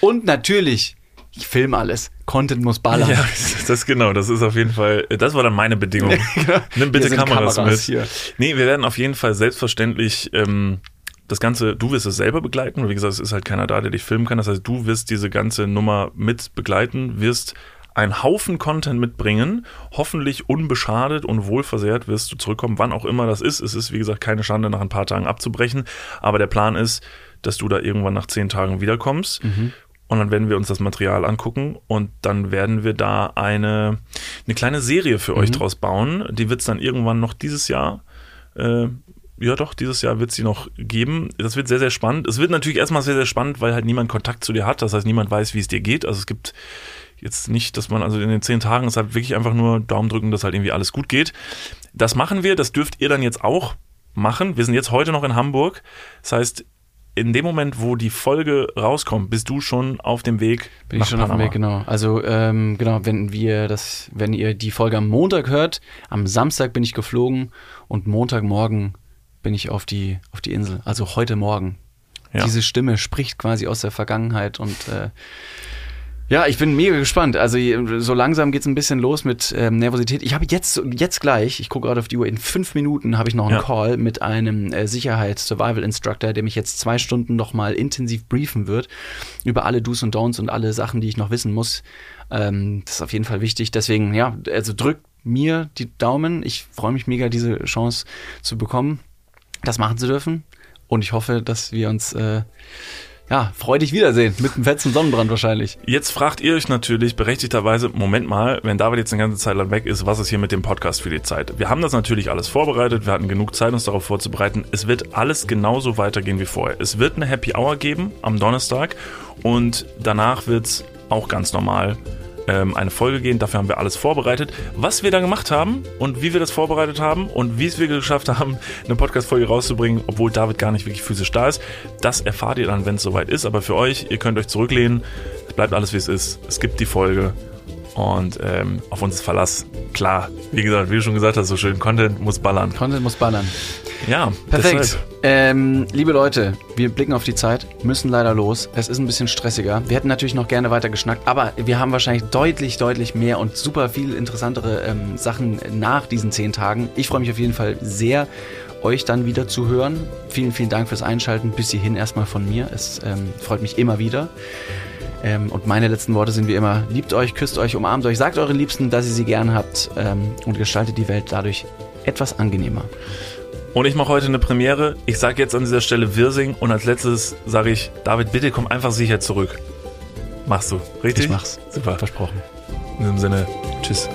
[SPEAKER 2] Und natürlich, ich filme alles. Content muss ballern.
[SPEAKER 1] Ja, das ist genau, das ist auf jeden Fall, das war dann meine Bedingung. Nimm bitte Kameras,
[SPEAKER 2] Kameras
[SPEAKER 1] mit.
[SPEAKER 2] hier.
[SPEAKER 1] Nee, wir werden auf jeden Fall selbstverständlich ähm, das Ganze, du wirst es selber begleiten, wie gesagt, es ist halt keiner da, der dich filmen kann. Das heißt, du wirst diese ganze Nummer mit begleiten, wirst einen Haufen Content mitbringen, hoffentlich unbeschadet und wohlversehrt wirst du zurückkommen, wann auch immer das ist. Es ist, wie gesagt, keine Schande, nach ein paar Tagen abzubrechen, aber der Plan ist, dass du da irgendwann nach zehn Tagen wiederkommst. Und dann werden wir uns das Material angucken und dann werden wir da eine, eine kleine Serie für euch draus bauen. Die wird es dann irgendwann noch dieses Jahr, äh, ja doch, dieses Jahr wird sie noch geben. Das wird sehr, sehr spannend. Es wird natürlich erstmal sehr, sehr spannend, weil halt niemand Kontakt zu dir hat. Das heißt, niemand weiß, wie es dir geht. Also es gibt jetzt nicht, dass man, also in den zehn Tagen ist halt wirklich einfach nur Daumen drücken, dass halt irgendwie alles gut geht. Das machen wir, das dürft ihr dann jetzt auch machen. Wir sind jetzt heute noch in Hamburg. Das heißt, in dem Moment, wo die Folge rauskommt, bist du schon auf dem Weg
[SPEAKER 2] Bin
[SPEAKER 1] nach
[SPEAKER 2] ich schon auf dem
[SPEAKER 1] Panama.
[SPEAKER 2] Weg, genau. Also, ähm, genau, wenn wir das, wenn ihr die Folge am Montag hört, am Samstag bin ich geflogen und Montagmorgen bin ich auf die, auf die Insel. Also heute Morgen.
[SPEAKER 1] Ja.
[SPEAKER 2] Diese Stimme spricht quasi aus der Vergangenheit und äh, ja, ich bin mega gespannt. Also so langsam geht's ein bisschen los mit ähm, Nervosität. Ich habe jetzt, jetzt gleich, ich gucke gerade auf die Uhr, in fünf Minuten habe ich noch einen
[SPEAKER 1] Ja.
[SPEAKER 2] Call mit einem äh, Sicherheits-Survival-Instructor, der mich jetzt zwei Stunden nochmal intensiv briefen wird über alle Do's und Don'ts und alle Sachen, die ich noch wissen muss. Ähm, das ist auf jeden Fall wichtig. Deswegen, ja, also drückt mir die Daumen. Ich freue mich mega, diese Chance zu bekommen, das machen zu dürfen. Und ich hoffe, dass wir uns äh, ja, freudig wiedersehen. Mit einem fetzen Sonnenbrand wahrscheinlich.
[SPEAKER 1] Jetzt fragt ihr euch natürlich berechtigterweise, Moment mal, wenn David jetzt eine ganze Zeit lang weg ist, was ist hier mit dem Podcast für die Zeit? Wir haben das natürlich alles vorbereitet, wir hatten genug Zeit, uns darauf vorzubereiten. Es wird alles genauso weitergehen wie vorher. Es wird eine Happy Hour geben am Donnerstag und danach wird es auch ganz normal ähm, eine Folge gehen. Dafür haben wir alles vorbereitet. Was wir da gemacht haben und wie wir das vorbereitet haben und wie es wir geschafft haben, eine Podcast-Folge rauszubringen, obwohl David gar nicht wirklich physisch da ist, das erfahrt ihr dann, wenn es soweit ist. Aber für euch, ihr könnt euch zurücklehnen. Es bleibt alles, wie es ist. Es gibt die Folge. Und ähm, auf uns ist Verlass. Klar, wie gesagt, wie du schon gesagt hast, so schön, Content muss ballern.
[SPEAKER 2] Content muss ballern.
[SPEAKER 1] Ja,
[SPEAKER 2] Perfekt. Ähm, liebe Leute, wir blicken auf die Zeit, müssen leider los. Es ist ein bisschen stressiger. Wir hätten natürlich noch gerne weiter geschnackt, aber wir haben wahrscheinlich deutlich, deutlich mehr und super viel interessantere ähm, Sachen nach diesen zehn Tagen. Ich freue mich auf jeden Fall sehr, euch dann wieder zu hören. Vielen, vielen Dank fürs Einschalten. Bis hierhin erstmal von mir. Es ähm, freut mich immer wieder. Ähm, und meine letzten Worte sind wie immer, liebt euch, küsst euch, umarmt euch, sagt euren Liebsten, dass ihr sie gern habt ähm, und gestaltet die Welt dadurch etwas angenehmer.
[SPEAKER 1] Und ich mache heute eine Premiere. Ich sage jetzt an dieser Stelle Wirsing und als letztes sage ich, David, bitte komm einfach sicher zurück. Machst du, richtig?
[SPEAKER 2] Ich mach's.
[SPEAKER 1] Super.
[SPEAKER 2] Versprochen.
[SPEAKER 1] In diesem Sinne, tschüss.